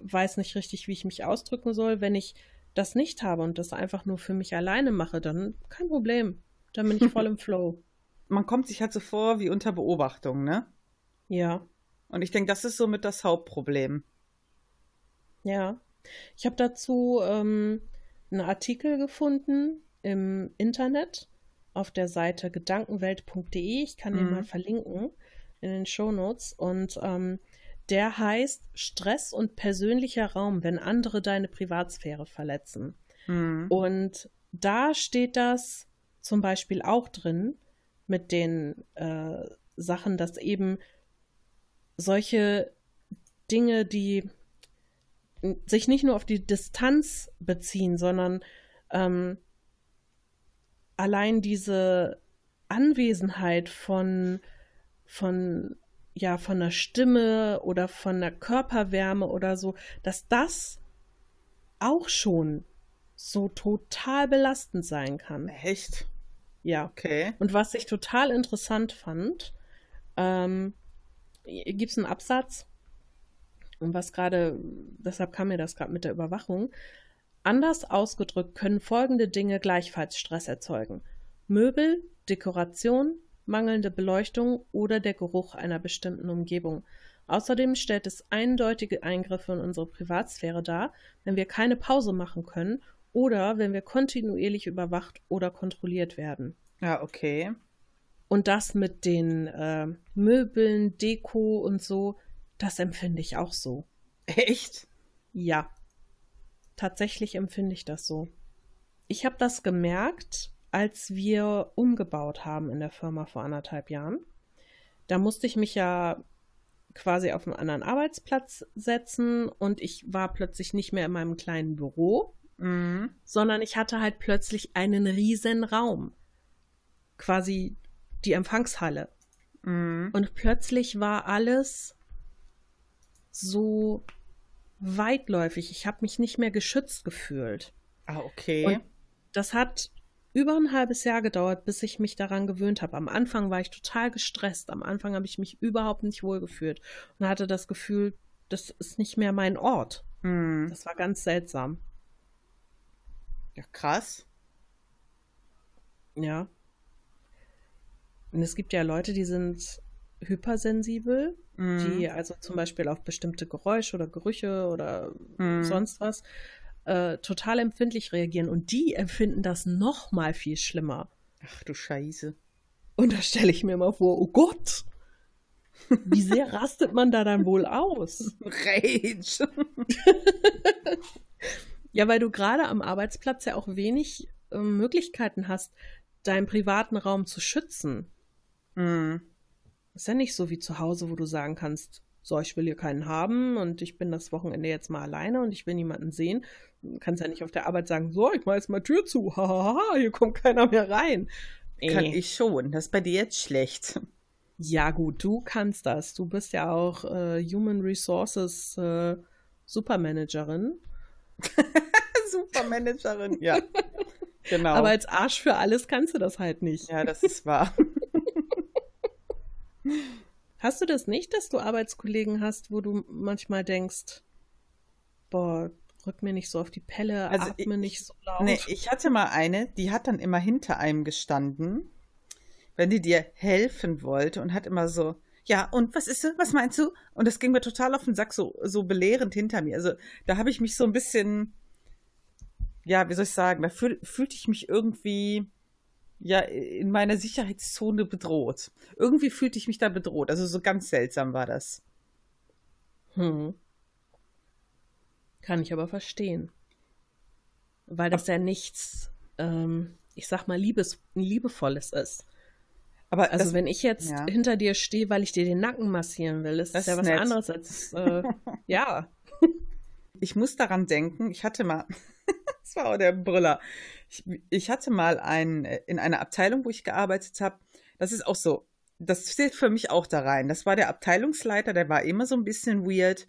weiß nicht richtig, wie ich mich ausdrücken soll. Wenn ich das nicht habe und das einfach nur für mich alleine mache, dann kein Problem. Dann bin ich voll im Flow. Man kommt sich halt so vor wie unter Beobachtung, ne? Ja, Und ich denke, das ist somit das Hauptproblem. ja. Ich habe dazu ähm, einen Artikel gefunden im Internet auf der Seite gedankenwelt.de. Ich kann den Mhm. mal verlinken in den Shownotes. Und ähm, der heißt Stress und persönlicher Raum, wenn andere deine Privatsphäre verletzen. Mhm. Und da steht das zum Beispiel auch drin mit den äh, Sachen, dass eben solche Dinge, die sich nicht nur auf die Distanz beziehen, sondern ähm, allein diese Anwesenheit von, von, ja, von der Stimme oder von der Körperwärme oder so, dass das auch schon so total belastend sein kann. Echt? Ja. Okay. Und was ich total interessant fand, ähm, gibt es einen Absatz, und was gerade, deshalb kam mir das gerade mit der Überwachung. Anders ausgedrückt können folgende Dinge gleichfalls Stress erzeugen. Möbel, Dekoration, mangelnde Beleuchtung oder der Geruch einer bestimmten Umgebung. Außerdem stellt es eindeutige Eingriffe in unsere Privatsphäre dar, wenn wir keine Pause machen können oder wenn wir kontinuierlich überwacht oder kontrolliert werden. Ja, okay. Und das mit den äh, Möbeln, Deko und so, das empfinde ich auch so. Echt? Ja, tatsächlich empfinde ich das so. Ich habe das gemerkt, als wir umgebaut haben in der Firma vor anderthalb Jahren. Da musste ich mich ja quasi auf einen anderen Arbeitsplatz setzen und ich war plötzlich nicht mehr in meinem kleinen Büro, Mhm. sondern ich hatte halt plötzlich einen riesen Raum. Quasi die Empfangshalle. Mhm. Und plötzlich war alles so weitläufig. Ich habe mich nicht mehr geschützt gefühlt. Ah, okay. Und das hat über ein halbes Jahr gedauert, bis ich mich daran gewöhnt habe. Am Anfang war ich total gestresst. Am Anfang habe ich mich überhaupt nicht wohlgefühlt und hatte das Gefühl, das ist nicht mehr mein Ort. Mhm. Das war ganz seltsam. Ja, krass. Ja. Und es gibt ja Leute, die sind hypersensibel, Mhm. die also zum Beispiel auf bestimmte Geräusche oder Gerüche oder Mhm. sonst was äh, total empfindlich reagieren. Und die empfinden das noch mal viel schlimmer. Ach du Scheiße. Und da stelle ich mir mal vor, oh Gott, wie sehr rastet man da dann wohl aus? Rage. Ja, weil du gerade am Arbeitsplatz ja auch wenig äh, Möglichkeiten hast, deinen privaten Raum zu schützen. Mhm. Ist ja nicht so wie zu Hause, wo du sagen kannst, so, ich will hier keinen haben und ich bin das Wochenende jetzt mal alleine und ich will niemanden sehen. Du kannst ja nicht auf der Arbeit sagen, so, ich mach jetzt mal Tür zu, hahaha, hier kommt keiner mehr rein. Kann Nee. ich schon. Das ist bei dir jetzt schlecht. Ja, gut, du kannst das. Du bist ja auch äh, Human Resources äh, Supermanagerin. Supermanagerin. Ja. Genau. Aber als Arsch für alles kannst du das halt nicht. ja, das ist wahr. Hast du das nicht, dass du Arbeitskollegen hast, wo du manchmal denkst, boah, rück mir nicht so auf die Pelle, Also atme ich- nicht so laut. Nee, ich hatte mal eine, die hat dann immer hinter einem gestanden, wenn die dir helfen wollte und hat immer so, ja, und was ist, was meinst du? Und das ging mir total auf den Sack, so, so belehrend hinter mir. Also da habe ich mich so ein bisschen, ja, wie soll ich sagen, da fühl, fühlte ich mich irgendwie, ja, in meiner Sicherheitszone bedroht. Irgendwie fühlte ich mich da bedroht. Also so ganz seltsam war das. Hm. Kann ich aber verstehen. Weil das ja nichts, ähm, ich sag mal, Liebes, Liebevolles ist. Aber Also das, wenn ich jetzt ja. hinter dir stehe, weil ich dir den Nacken massieren will, ist das, Das ja was nett. anderes als, äh, ja. Ich muss daran denken, ich hatte mal, das war auch der Brüller, ich, ich hatte mal ein, in einer Abteilung, wo ich gearbeitet habe, das ist auch so, das zählt für mich auch da rein. Das war der Abteilungsleiter, der war immer so ein bisschen weird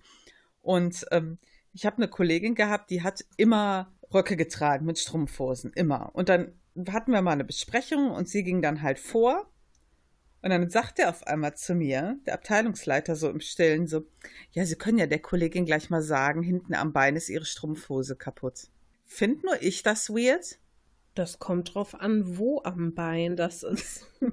und ähm, ich habe eine Kollegin gehabt, die hat immer Röcke getragen mit Strumpfhosen, immer. Und dann hatten wir mal eine Besprechung und sie ging dann halt vor und dann sagt er auf einmal zu mir, der Abteilungsleiter so im Stillen, so, ja, Sie können ja der Kollegin gleich mal sagen, hinten am Bein ist ihre Strumpfhose kaputt. Find nur ich das weird? Das kommt drauf an, wo am Bein das ist.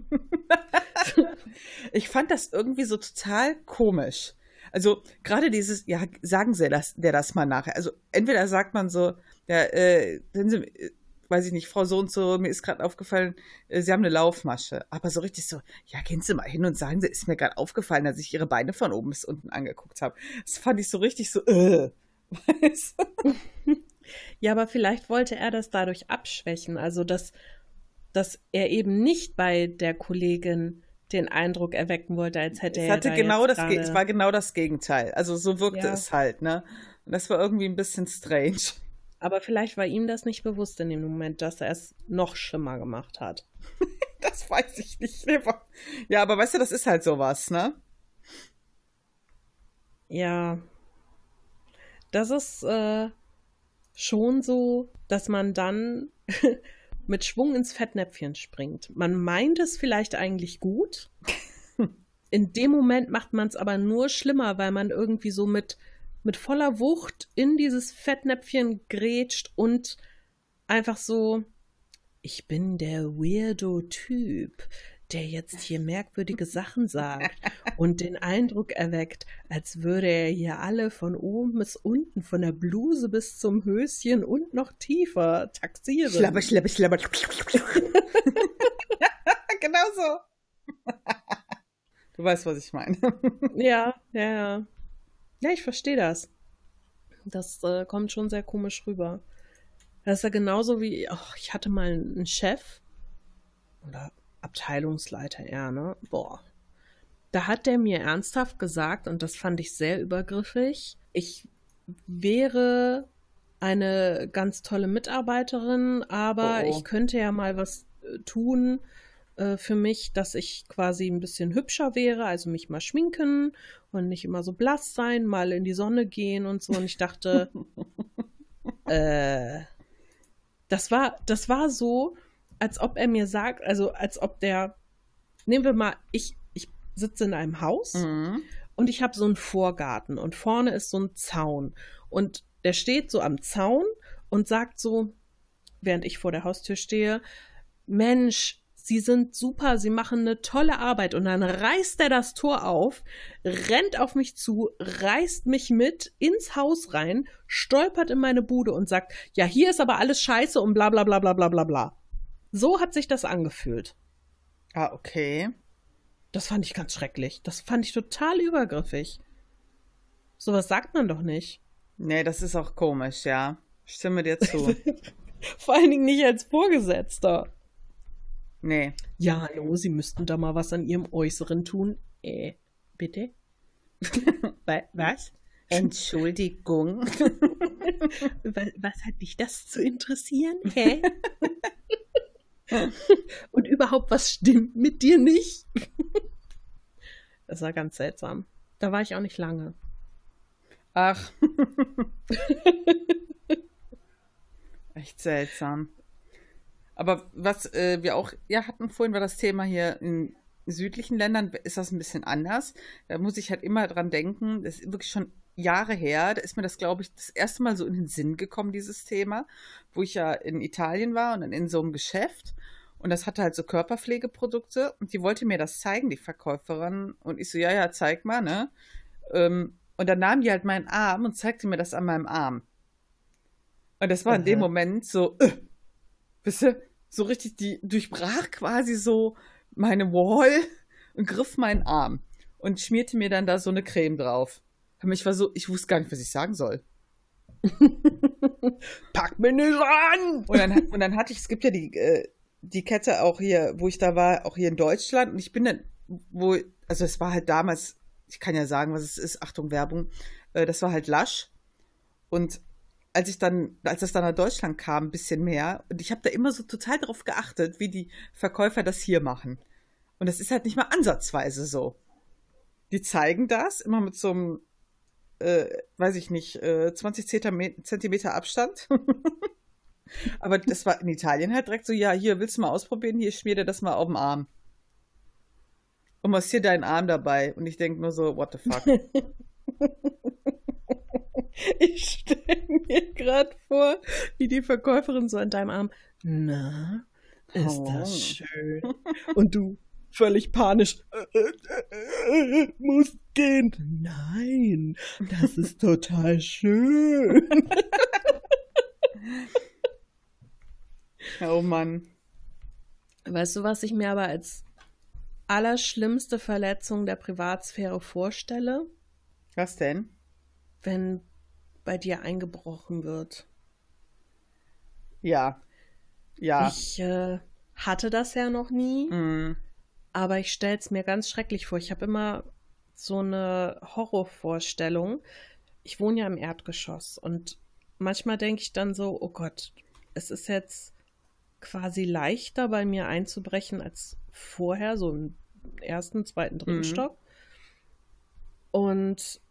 Ich fand das irgendwie so total komisch. Also gerade dieses, ja, sagen Sie das, der das mal nachher. Also entweder sagt man so, ja, äh, sind Sie, äh, weiß ich nicht, Frau so und so, mir ist gerade aufgefallen, äh, Sie haben eine Laufmasche. Aber so richtig so, ja, gehen Sie mal hin und sagen Sie, ist mir gerade aufgefallen, dass ich Ihre Beine von oben bis unten angeguckt habe. Das fand ich so richtig so, äh. Weißt du? Ja, aber vielleicht wollte er das dadurch abschwächen. Also, dass, dass er eben nicht bei der Kollegin den Eindruck erwecken wollte, als hätte Es er hatte da genau das, gerade- es war genau das Gegenteil. Also so wirkte Ja. es halt, ne? Und das war irgendwie ein bisschen strange. Aber vielleicht war ihm das nicht bewusst in dem Moment, dass er es noch schlimmer gemacht hat. Das weiß ich nicht. Ja, aber weißt du, das ist halt sowas, ne? Ja. Das ist äh, schon so, dass man dann mit Schwung ins Fettnäpfchen springt. Man meint es vielleicht eigentlich gut. In dem Moment macht man es aber nur schlimmer, weil man irgendwie so mit, mit voller Wucht in dieses Fettnäpfchen grätscht und einfach so, ich bin der Weirdo-Typ, der jetzt hier merkwürdige Sachen sagt und den Eindruck erweckt, als würde er hier alle von oben bis unten, von der Bluse bis zum Höschen und noch tiefer taxieren. Schlapper, schlapper, schlapper. genau so. Du weißt, was ich meine. Ja, ja, ja. Ja, ich verstehe das. Das äh, kommt schon sehr komisch rüber. Das ist ja genauso wie, ach, ich hatte mal einen Chef oder Abteilungsleiter eher, ne? Boah. Da hat der mir ernsthaft gesagt, und das fand ich sehr übergriffig, ich wäre eine ganz tolle Mitarbeiterin, aber oh, oh. ich könnte ja mal was äh, tun äh, für mich, dass ich quasi ein bisschen hübscher wäre, also mich mal schminken und nicht immer so blass sein, mal in die Sonne gehen und so. Und ich dachte, äh, das war, das war so, als ob er mir sagt, also als ob der, nehmen wir mal, ich, ich sitze in einem Haus mhm. und ich habe so einen Vorgarten und vorne ist so ein Zaun und der steht so am Zaun und sagt so, während ich vor der Haustür stehe, Mensch, Sie sind super, Sie machen eine tolle Arbeit. Und dann reißt er das Tor auf, rennt auf mich zu, reißt mich mit ins Haus rein, stolpert in meine Bude und sagt, ja, hier ist aber alles scheiße und bla bla bla bla bla bla bla. So hat sich das angefühlt. Ah, okay. Das fand ich ganz schrecklich. Das fand ich total übergriffig. Sowas sagt man doch nicht. Nee, das ist auch komisch, ja. Stimme dir zu. Vor allen Dingen nicht als Vorgesetzter. Nee. Ja, hallo, Sie müssten da mal was an Ihrem Äußeren tun. Äh, bitte? was? Entschuldigung. was, was, hat dich das zu interessieren? Hä? Und überhaupt, was stimmt mit dir nicht? das war ganz seltsam. Da war ich auch nicht lange. Ach. Echt seltsam. Aber was äh, wir auch ja hatten vorhin war das Thema hier in südlichen Ländern ist das ein bisschen anders. Da muss ich halt immer dran denken, das ist wirklich schon Jahre her, da ist mir das, glaube ich, das erste Mal so in den Sinn gekommen, dieses Thema, wo ich ja in Italien war und dann in so einem Geschäft und das hatte halt so Körperpflegeprodukte und die wollte mir das zeigen, die Verkäuferin. Und ich so, ja, ja, zeig mal, ne? Ähm, und dann nahm die halt meinen Arm und zeigte mir das an meinem Arm. Und das war in dem Moment so, äh, Wisst ihr, so richtig, die durchbrach quasi so meine Wall und griff meinen Arm und schmierte mir dann da so eine Creme drauf. Ich war so, ich wusste gar nicht, was ich sagen soll. Pack mir nicht an! Und dann, und dann hatte ich, es gibt ja die, äh, die Kette auch hier, wo ich da war, auch hier in Deutschland. Und ich bin dann, wo, also es war halt damals, ich kann ja sagen, was es ist, Achtung, Werbung, äh, das war halt Lasch. Und als ich dann, als das dann nach Deutschland kam, ein bisschen mehr. Und ich habe da immer so total darauf geachtet, wie die Verkäufer das hier machen. Und das ist halt nicht mal ansatzweise so. Die zeigen das immer mit so einem, äh, weiß ich nicht, äh, 20 Zentimeter Abstand. Aber das war in Italien halt direkt so, ja, hier, willst du mal ausprobieren? Hier, schmier dir das mal auf den Arm. Und massier deinen Arm dabei. Und ich denke nur so, what the fuck. Ich stelle mir gerade vor, wie die Verkäuferin so an deinem Arm, na, ist oh. das schön. Und du völlig panisch, äh, äh, äh, muss gehen. Nein, das ist total schön. oh Mann. Weißt du, was ich mir aber als allerschlimmste Verletzung der Privatsphäre vorstelle? Was denn? Wenn bei dir eingebrochen wird. Ja. Ja. Ich äh, hatte das ja noch nie, mm. Aber ich stelle es mir ganz schrecklich vor. Ich habe immer so eine Horrorvorstellung. Ich wohne ja im Erdgeschoss und manchmal denke ich dann so, oh Gott, es ist jetzt quasi leichter bei mir einzubrechen als vorher, so im ersten, zweiten, dritten mm. Stock. Und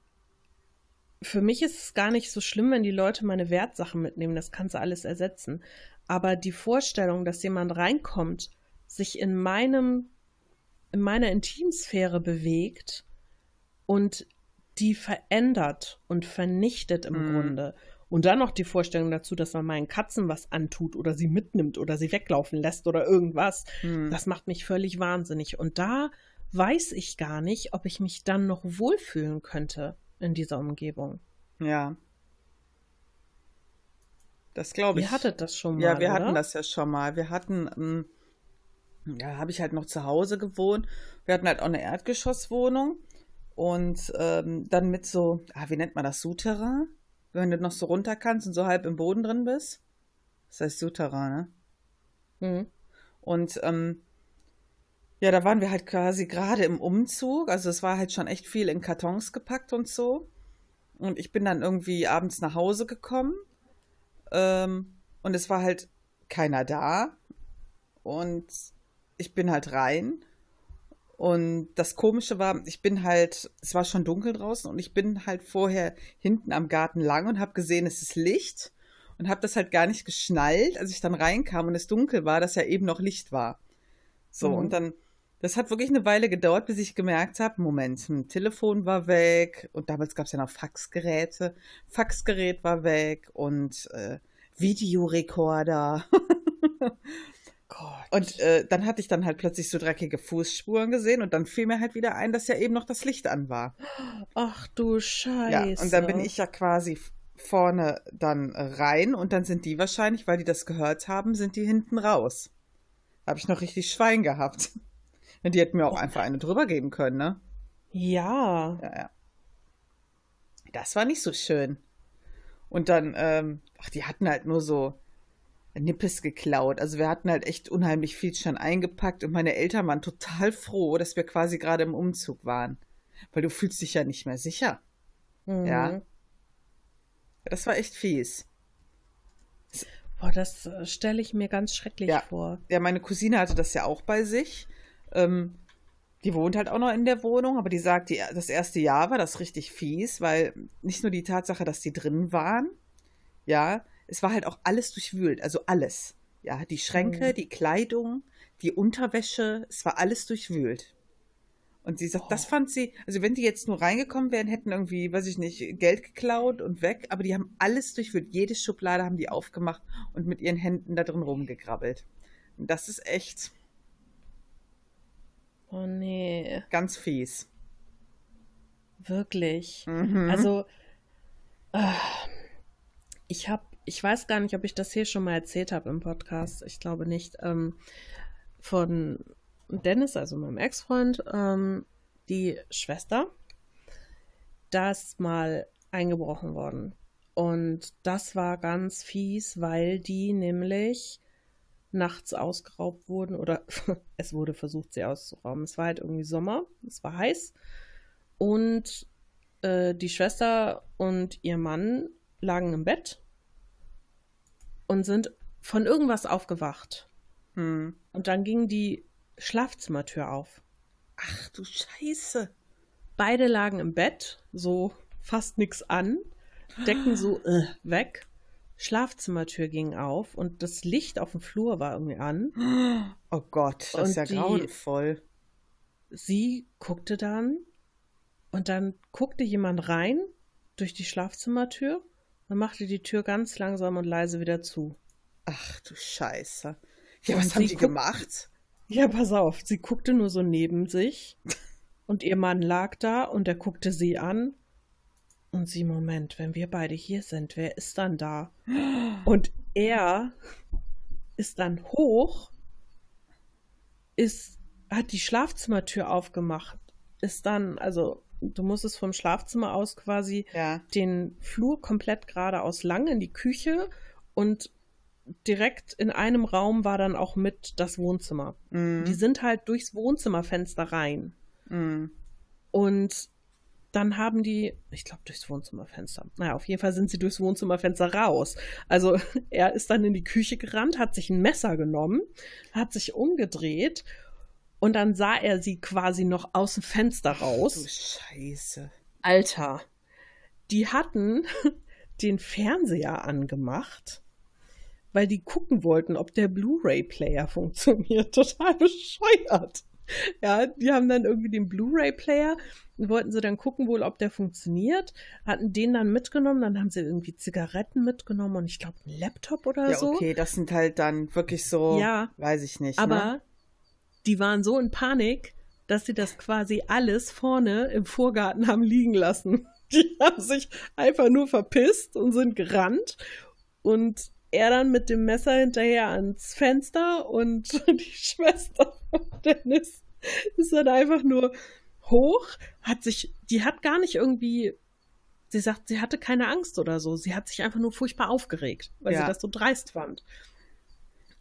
für mich ist es gar nicht so schlimm, wenn die Leute meine Wertsachen mitnehmen. Das kannst du alles ersetzen. Aber die Vorstellung, dass jemand reinkommt, sich in meinem, in meiner Intimsphäre bewegt und die verändert und vernichtet im mm. Grunde. Und dann noch die Vorstellung dazu, dass man meinen Katzen was antut oder sie mitnimmt oder sie weglaufen lässt oder irgendwas. Mm. Das macht mich völlig wahnsinnig. Und da weiß ich gar nicht, ob ich mich dann noch wohlfühlen könnte in dieser Umgebung. Ja. Das glaube ich. Ihr hattet das schon mal. Ja, wir oder? hatten das ja schon mal. Wir hatten, ähm, ja, habe ich halt noch zu Hause gewohnt. Wir hatten halt auch eine Erdgeschosswohnung und ähm, dann mit so, ah, wie nennt man das, Souterrain? Wenn du noch so runter kannst und so halb im Boden drin bist. Das heißt Souterrain, ne? Mhm. Und ähm, Ja, da waren wir halt quasi gerade im Umzug. Also es war halt schon echt viel in Kartons gepackt und so. Und ich bin dann irgendwie abends nach Hause gekommen. Ähm, und es war halt keiner da. Und ich bin halt rein. Und das Komische war, ich bin halt, es war schon dunkel draußen und ich bin halt vorher hinten am Garten lang und habe gesehen, es ist Licht und habe das halt gar nicht geschnallt, als ich dann reinkam und es dunkel war, dass ja eben noch Licht war. So, mhm. und dann, das hat wirklich eine Weile gedauert, bis ich gemerkt habe, Moment, ein Telefon war weg und damals gab es ja noch Faxgeräte. Faxgerät war weg und äh, Videorekorder. Gott. Und äh, dann hatte ich dann halt plötzlich so dreckige Fußspuren gesehen und dann fiel mir halt wieder ein, dass ja eben noch das Licht an war. Ach du Scheiße. Ja, und dann bin ich ja quasi vorne dann rein und dann sind die wahrscheinlich, weil die das gehört haben, sind die hinten raus. Habe ich noch richtig Schwein gehabt. Die hätten mir auch einfach eine drüber geben können, ne? Ja. Ja, ja. Das war nicht so schön. Und dann, ähm, ach, die hatten halt nur so Nippes geklaut. Also wir hatten halt echt unheimlich viel schon eingepackt und meine Eltern waren total froh, dass wir quasi gerade im Umzug waren. Weil du fühlst dich ja nicht mehr sicher. Mhm. Ja. Das war echt fies. Boah, das äh, stelle ich mir ganz schrecklich ja. vor. Ja, meine Cousine hatte das ja auch bei sich. Ähm, die wohnt halt auch noch in der Wohnung, aber die sagt, die, das erste Jahr war das richtig fies, weil nicht nur die Tatsache, dass die drin waren, ja, es war halt auch alles durchwühlt, also alles. Ja, die Schränke, mhm. die Kleidung, die Unterwäsche, es war alles durchwühlt. Und sie sagt, oh. das fand sie, also wenn die jetzt nur reingekommen wären, hätten irgendwie, weiß ich nicht, Geld geklaut und weg, aber die haben alles durchwühlt. Jede Schublade haben die aufgemacht und mit ihren Händen da drin rumgegrabbelt. Und das ist echt. Oh nee. Ganz fies. Wirklich. Mhm. Also, äh, ich habe ich weiß gar nicht, ob ich das hier schon mal erzählt habe im Podcast. Ich glaube nicht. Ähm, von Dennis, also meinem Ex-Freund, ähm, die Schwester, da ist mal eingebrochen worden. Und das war ganz fies, weil die nämlich nachts ausgeraubt wurden oder es wurde versucht, sie auszurauben. Es war halt irgendwie Sommer, es war heiß und äh, die Schwester und ihr Mann lagen im Bett und sind von irgendwas aufgewacht. Hm. Und dann ging die Schlafzimmertür auf. Ach du Scheiße. Beide lagen im Bett, so fast nichts an, Decken so äh, weg. Schlafzimmertür ging auf und das Licht auf dem Flur war irgendwie an. Oh Gott, das und ist ja die, grauenvoll. Sie guckte dann und dann guckte jemand rein durch die Schlafzimmertür dann machte die Tür ganz langsam und leise wieder zu. Ach du Scheiße. Ja, was haben die gemacht? Ja, pass auf, sie guckte nur so neben sich und ihr Mann lag da und er guckte sie an. Und sie, Moment, wenn wir beide hier sind, wer ist dann da? Und er ist dann hoch, ist, hat die Schlafzimmertür aufgemacht, ist dann, also du musstest vom Schlafzimmer aus quasi ja. den Flur komplett geradeaus lang in die Küche und direkt in einem Raum war dann auch mit das Wohnzimmer. Mm. Die sind halt durchs Wohnzimmerfenster rein. Mm. Und dann haben die, ich glaube, durchs Wohnzimmerfenster. Naja, auf jeden Fall sind sie durchs Wohnzimmerfenster raus. Also er ist dann in die Küche gerannt, hat sich ein Messer genommen, hat sich umgedreht und dann sah er sie quasi noch aus dem Fenster raus. Ach, du Scheiße. Alter. Die hatten den Fernseher angemacht, weil die gucken wollten, ob der Blu-ray-Player funktioniert. Total bescheuert. Ja, die haben dann irgendwie den Blu-ray-Player wollten sie dann gucken wohl, ob der funktioniert, hatten den dann mitgenommen, dann haben sie irgendwie Zigaretten mitgenommen und ich glaube einen Laptop oder ja, so. Ja, okay, das sind halt dann wirklich so, ja, weiß ich nicht. Aber ne? Die waren so in Panik, dass sie das quasi alles vorne im Vorgarten haben liegen lassen. Die haben sich einfach nur verpisst und sind gerannt. Und er dann mit dem Messer hinterher ans Fenster und die Schwester von Dennis ist dann einfach nur hoch, hat sich, die hat gar nicht irgendwie, sie sagt, sie hatte keine Angst oder so. Sie hat sich einfach nur furchtbar aufgeregt, weil ja. sie das so dreist fand.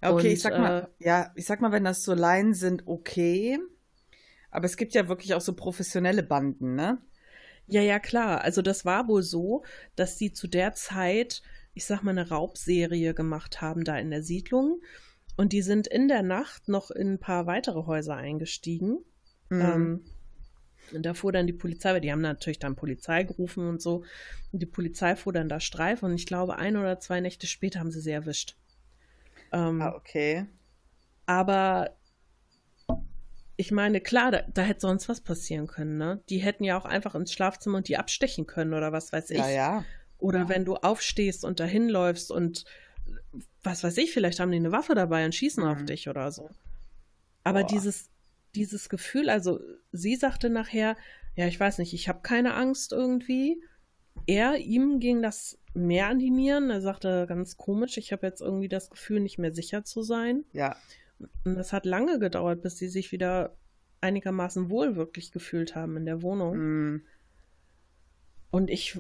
Okay, Und, ich sag mal, äh, ja, ich sag mal, wenn das so Laien sind, okay. Aber es gibt ja wirklich auch so professionelle Banden, ne? Ja, ja, klar. Also das war wohl so, dass sie zu der Zeit, ich sag mal, eine Raubserie gemacht haben da in der Siedlung. Und die sind in der Nacht noch in ein paar weitere Häuser eingestiegen. Mhm. Ähm, und da fuhr dann die Polizei, weil die haben natürlich dann Polizei gerufen und so. Und die Polizei fuhr dann da Streif und ich glaube, ein oder zwei Nächte später haben sie sie erwischt. Ähm, Ah, okay. aber ich meine, klar, da, da hätte sonst was passieren können, ne? Die hätten ja auch einfach ins Schlafzimmer und die abstechen können oder was weiß ich. Ja, ja. Oder wenn du aufstehst und dahin läufst und was weiß ich, vielleicht haben die eine Waffe dabei und schießen auf Mhm. dich oder so. Aber Boah. dieses, dieses Gefühl, also sie sagte nachher, ja, ich weiß nicht, ich habe keine Angst irgendwie. Er, ihm ging das mehr an die Nieren. Er sagte ganz komisch, ich habe jetzt irgendwie das Gefühl, nicht mehr sicher zu sein. Ja. Und das hat lange gedauert, bis sie sich wieder einigermaßen wohl wirklich gefühlt haben in der Wohnung. Mhm. Und ich,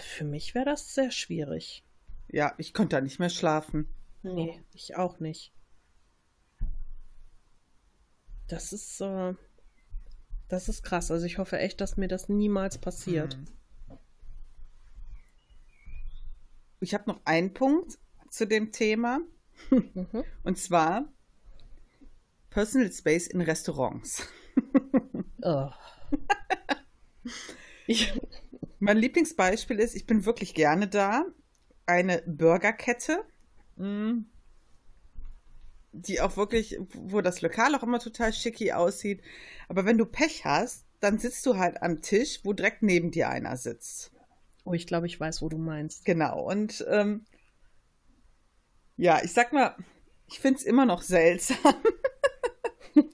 für mich wäre das sehr schwierig. Ja, ich konnte da nicht mehr schlafen. Nee, ich auch nicht. Das ist, äh, das ist krass. Also ich hoffe echt, dass mir das niemals passiert. Mhm. Ich habe noch einen Punkt zu dem Thema. Mhm. Und zwar Personal Space in Restaurants. Oh. ich, Mein Lieblingsbeispiel ist, ich bin wirklich gerne da, eine Burgerkette, mm, die auch wirklich, wo das Lokal auch immer total schicki aussieht. Aber wenn du Pech hast, dann sitzt du halt am Tisch, wo direkt neben dir einer sitzt. Oh, ich glaube, ich weiß, wo du meinst. Genau. Und ähm, ja, ich sag mal, ich finde es immer noch seltsam.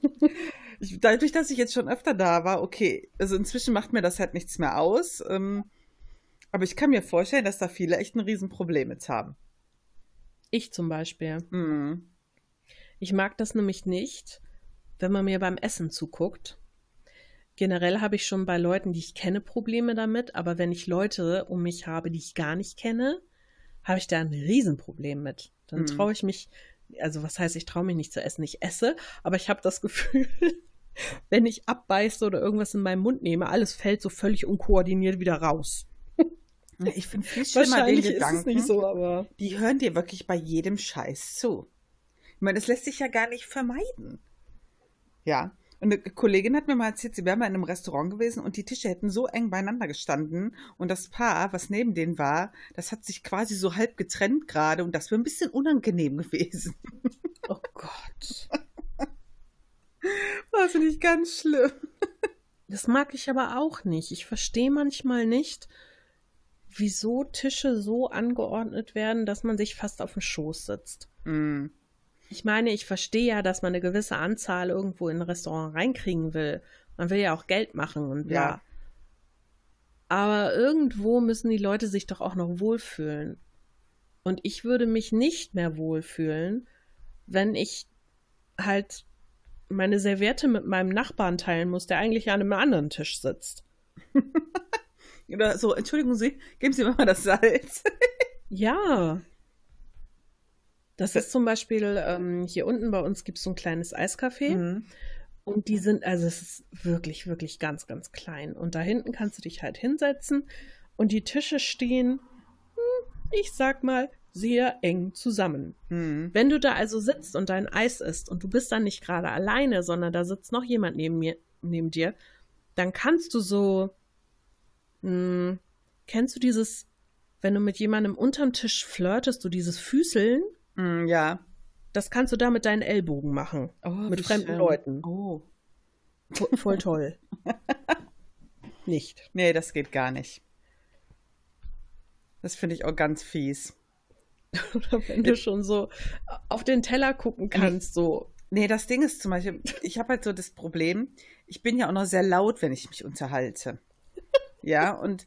ich, dadurch, dass ich jetzt schon öfter da war, okay, also inzwischen macht mir das halt nichts mehr aus. Ähm, aber ich kann mir vorstellen, dass da viele echt ein Riesenproblem mit haben. Ich zum Beispiel. Mhm. Ich mag das nämlich nicht, wenn man mir beim Essen zuguckt. Generell habe ich schon bei Leuten, die ich kenne, Probleme damit, aber wenn ich Leute um mich habe, die ich gar nicht kenne, habe ich da ein Riesenproblem mit. Dann Mhm. traue ich mich, also was heißt, ich traue mich nicht zu essen, ich esse, aber ich habe das Gefühl, wenn ich abbeiße oder irgendwas in meinen Mund nehme, alles fällt so völlig unkoordiniert wieder raus. Ich finde viel schlimmer den Gedanken, so, aber die hören dir wirklich bei jedem Scheiß zu. Ich meine, das lässt sich ja gar nicht vermeiden. Ja. Und eine Kollegin hat mir mal erzählt, sie wäre mal in einem Restaurant gewesen und die Tische hätten so eng beieinander gestanden und das Paar, was neben denen war, das hat sich quasi so halb getrennt gerade und das wäre ein bisschen unangenehm gewesen. oh Gott. Das finde ich ganz schlimm. Das mag ich aber auch nicht. Ich verstehe manchmal nicht, wieso Tische so angeordnet werden, dass man sich fast auf den Schoß sitzt. Mm, Ich meine, ich verstehe ja, dass man eine gewisse Anzahl irgendwo in ein Restaurant reinkriegen will. Man will ja auch Geld machen und bla. Ja. Aber irgendwo müssen die Leute sich doch auch noch wohlfühlen. Und ich würde mich nicht mehr wohlfühlen, wenn ich halt meine Serviette mit meinem Nachbarn teilen muss, der eigentlich an einem anderen Tisch sitzt. Oder so, entschuldigen Sie, geben Sie mir mal das Salz. Ja. Das ist zum Beispiel, ähm, hier unten bei uns gibt es so ein kleines Eiscafé. Mhm. Und die sind, also es ist wirklich, wirklich ganz, ganz klein. Und da hinten kannst du dich halt hinsetzen. Und die Tische stehen, hm, ich sag mal, sehr eng zusammen. Mhm. Wenn du da also sitzt und dein Eis isst und du bist dann nicht gerade alleine, sondern da sitzt noch jemand neben mir, neben dir, dann kannst du so, mh, kennst du dieses, wenn du mit jemandem unterm Tisch flirtest, du dieses Füßeln, Mm, ja. das kannst du da mit deinen Ellbogen machen. Oh, Mit fremden schön. Leuten. Oh. Vo- Voll toll. nicht. Nee, das geht gar nicht. Das finde ich auch ganz fies. Oder wenn du schon so auf den Teller gucken kannst, so. Nee, das Ding ist zum Beispiel, ich habe halt so das Problem, ich bin ja auch noch sehr laut, wenn ich mich unterhalte. Ja, und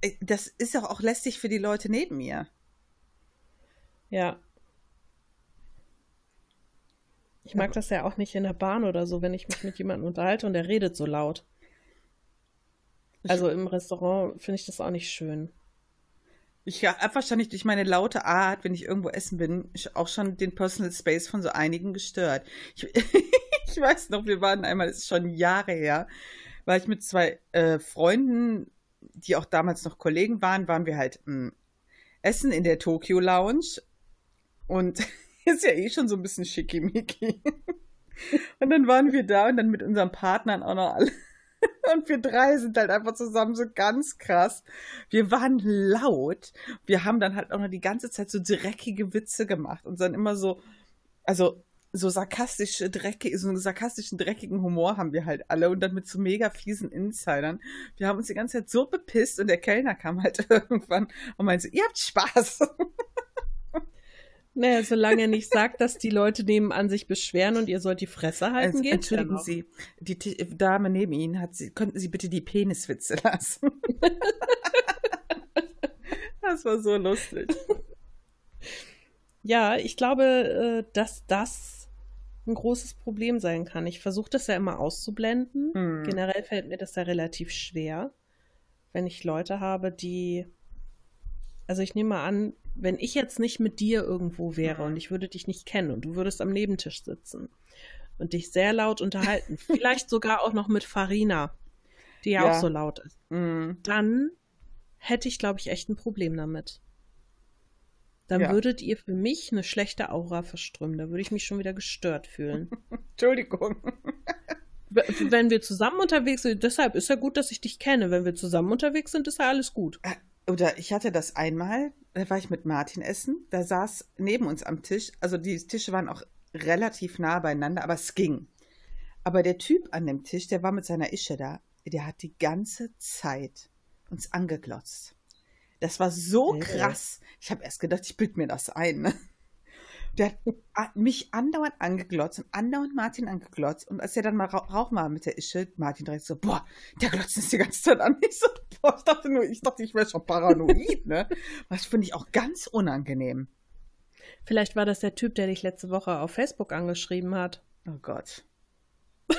äh, das ist auch, auch lästig für die Leute neben mir. Ja. Ich mag das ja auch nicht in der Bahn oder so, wenn ich mich mit jemandem unterhalte und der redet so laut. Also im Restaurant finde ich das auch nicht schön. Ich habe wahrscheinlich durch meine laute Art, wenn ich irgendwo essen bin, auch schon den Personal Space von so einigen gestört. Ich, ich weiß noch, wir waren einmal, das ist schon Jahre her, war ich mit zwei äh, Freunden, die auch damals noch Kollegen waren, waren wir halt mh, hm, essen in der Tokyo Lounge und ist ja eh schon so ein bisschen schickimicki. Und dann waren wir da und dann mit unseren Partnern auch noch alle. Und wir drei sind halt einfach zusammen so ganz krass. Wir waren laut. Wir haben dann halt auch noch die ganze Zeit so dreckige Witze gemacht und dann immer so, also so sarkastische, dreckige, so einen sarkastischen, dreckigen Humor haben wir halt alle und dann mit so mega fiesen Insidern. Wir haben uns die ganze Zeit so bepisst und der Kellner kam halt irgendwann und meinte, ihr habt Spaß. Naja, solange er nicht sagt, dass die Leute nebenan sich beschweren und ihr sollt die Fresse halten, also, geht Entschuldigen Sie, die T Dame neben Ihnen hat Sie, könnten Sie bitte die Peniswitze lassen? das war so lustig. Ja, ich glaube, äh, dass das ein großes Problem sein kann. Ich versuche das ja immer auszublenden. Hm. Generell fällt mir das ja relativ schwer, wenn ich Leute habe, die. Also ich nehme mal an, wenn ich jetzt nicht mit dir irgendwo wäre und ich würde dich nicht kennen und du würdest am Nebentisch sitzen und dich sehr laut unterhalten, vielleicht sogar auch noch mit Farina, die ja, ja. auch so laut ist, mhm. dann hätte ich, glaube ich, echt ein Problem damit. Dann ja. würdet ihr für mich eine schlechte Aura verströmen. Da würde ich mich schon wieder gestört fühlen. Entschuldigung. Wenn wir zusammen unterwegs sind, deshalb ist ja gut, dass ich dich kenne. Wenn wir zusammen unterwegs sind, ist ja alles gut. Oder ich hatte das einmal, da war ich mit Martin essen, da saß neben uns am Tisch, also die Tische waren auch relativ nah beieinander, aber es ging. Aber der Typ an dem Tisch, der war mit seiner Ische da, der hat die ganze Zeit uns angeglotzt. Das war so krass. Ich habe erst gedacht, ich bild mir das ein. Ne? Der hat mich andauernd angeglotzt und andauernd Martin angeglotzt. Und als er dann mal rauchen war mit der Ische, Martin direkt so, boah, der glotzt uns die ganze Zeit an. Ich so, boah, ich dachte nur, ich dachte, ich wäre schon paranoid, ne? Das finde ich auch ganz unangenehm. Vielleicht war das der Typ, der dich letzte Woche auf Facebook angeschrieben hat. Oh Gott.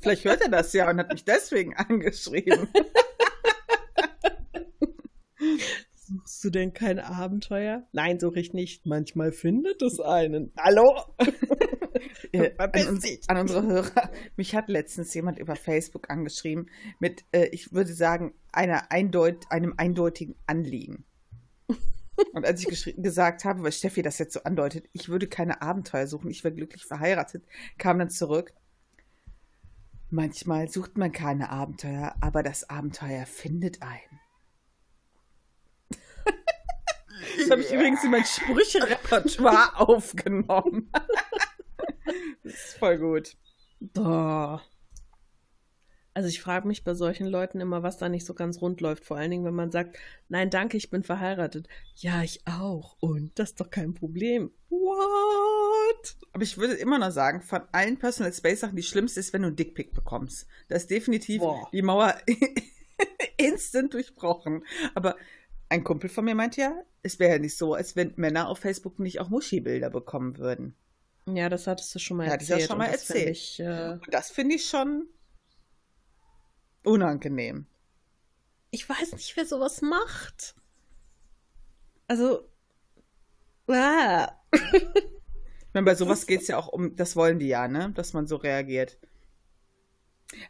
Vielleicht hört er das ja und hat mich deswegen angeschrieben. Suchst du denn kein Abenteuer? Nein, suche ich nicht. Manchmal findet es einen. Hallo? äh, an, uns, an, unsere Hörer. Mich hat letztens jemand über Facebook angeschrieben mit, äh, ich würde sagen, einer eindeut einem eindeutigen Anliegen. Und als ich gesagt habe, weil Steffi das jetzt so andeutet, ich würde keine Abenteuer suchen, ich wäre glücklich verheiratet, kam dann zurück. Manchmal sucht man keine Abenteuer, aber das Abenteuer findet einen. Das habe ich übrigens in mein Sprüche-Repertoire aufgenommen. das ist voll gut. Boah. Also ich frage mich bei solchen Leuten immer, was da nicht so ganz rund läuft. Vor allen Dingen, wenn man sagt, nein, danke, ich bin verheiratet. Ja, ich auch. Und das ist doch kein Problem. What? Aber ich würde immer noch sagen, von allen Personal Space Sachen, die schlimmste ist, wenn du einen Dickpick bekommst. Das ist definitiv Boah. die Mauer instant durchbrochen. Aber ein Kumpel von mir meinte ja, es wäre ja nicht so, als wenn Männer auf Facebook nicht auch Muschi-Bilder bekommen würden. Ja, das hattest du schon mal ja, erzählt. Ja, das schon mal erzählt. Ich, äh... Und das finde ich schon unangenehm. Ich weiß nicht, wer sowas macht. Also. Ah. ich meine, bei sowas geht es ja auch um, das wollen die ja, ne? Dass man so reagiert.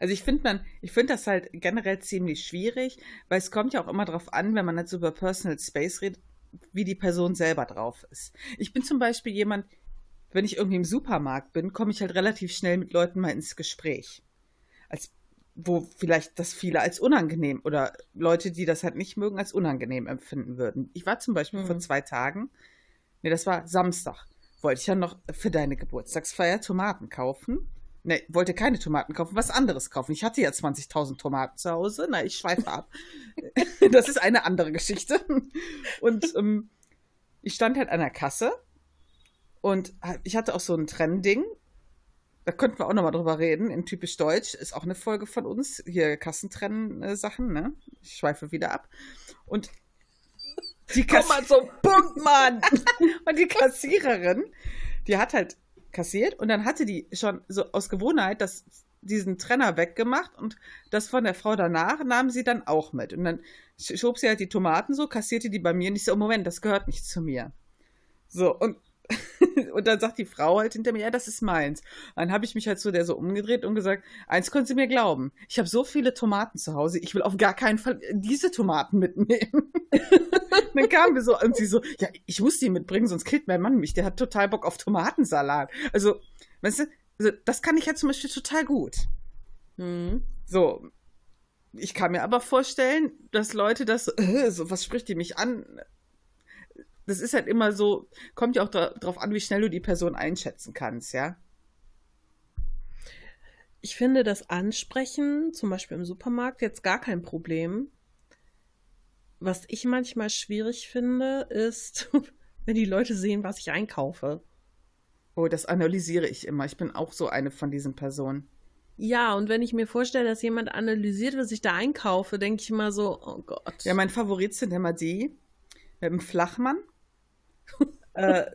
Also ich finde man, ich finde das halt generell ziemlich schwierig, weil es kommt ja auch immer darauf an, wenn man jetzt über Personal Space redet, wie die Person selber drauf ist. Ich bin zum Beispiel jemand, wenn ich irgendwie im Supermarkt bin, komme ich halt relativ schnell mit Leuten mal ins Gespräch. Als wo vielleicht das viele als unangenehm oder Leute, die das halt nicht mögen, als unangenehm empfinden würden. Ich war zum Beispiel mhm. vor zwei Tagen, nee, das war Samstag, wollte ich ja noch für deine Geburtstagsfeier Tomaten kaufen Ne, wollte keine Tomaten kaufen, was anderes kaufen. Ich hatte ja 20.000 Tomaten zu Hause. Na, ich schweife ab. das ist eine andere Geschichte. Und ähm, ich stand halt an der Kasse und ich hatte auch so ein Trennding. Da könnten wir auch nochmal drüber reden. In typisch Deutsch ist auch eine Folge von uns. Hier Kassentrennen-Sachen, ne? Ich schweife wieder ab. Und die Kass Komm mal zum Punkt, Mann! und die Kassiererin, die hat halt kassiert und dann hatte die schon so aus Gewohnheit das diesen Trenner weggemacht und das von der Frau danach nahm sie dann auch mit. Und dann schob sie halt die Tomaten so, kassierte die bei mir und ich so, oh Moment, das gehört nicht zu mir. So, und, und dann sagt die Frau halt hinter mir, ja, das ist meins. Dann habe ich mich halt zu der so umgedreht und gesagt, eins können Sie mir glauben, ich habe so viele Tomaten zu Hause, ich will auf gar keinen Fall diese Tomaten mitnehmen. dann kamen wir so und sie so, ja, ich muss die mitbringen, sonst killt mein Mann mich, der hat total Bock auf Tomatensalat. Also, weißt du, also das kann ich ja zum Beispiel total gut. Mhm. So, ich kann mir aber vorstellen, dass Leute das, äh, so, was spricht die mich an? Das ist halt immer so, kommt ja auch darauf an, wie schnell du die Person einschätzen kannst, ja. Ich finde das Ansprechen, zum Beispiel im Supermarkt, jetzt gar kein Problem. Was ich manchmal schwierig finde, ist, wenn die Leute sehen, was ich einkaufe. Oh, das analysiere ich immer. Ich bin auch so eine von diesen Personen. Ja, und wenn ich mir vorstelle, dass jemand analysiert, was ich da einkaufe, denke ich immer so, oh Gott. Ja, mein Favorit sind immer die mit dem Flachmann. äh,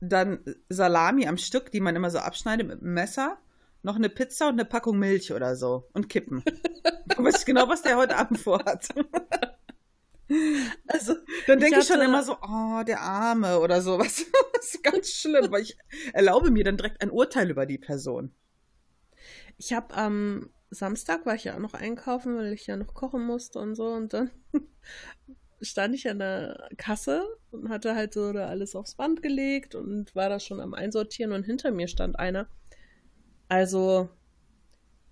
dann Salami am Stück, die man immer so abschneidet mit dem Messer. Noch eine Pizza und eine Packung Milch oder so. Und Kippen. ich weiß genau, was der heute Abend vorhat. Also, dann denke ich, ich, schon immer so, oh, der Arme oder sowas. das ist ganz schlimm, weil ich erlaube mir dann direkt ein Urteil über die Person. Ich habe am Samstag war ich ja auch noch einkaufen, weil ich ja noch kochen musste und so. Und dann stand ich an der Kasse und hatte halt so da alles aufs Band gelegt und war da schon am Einsortieren und hinter mir stand einer. Also,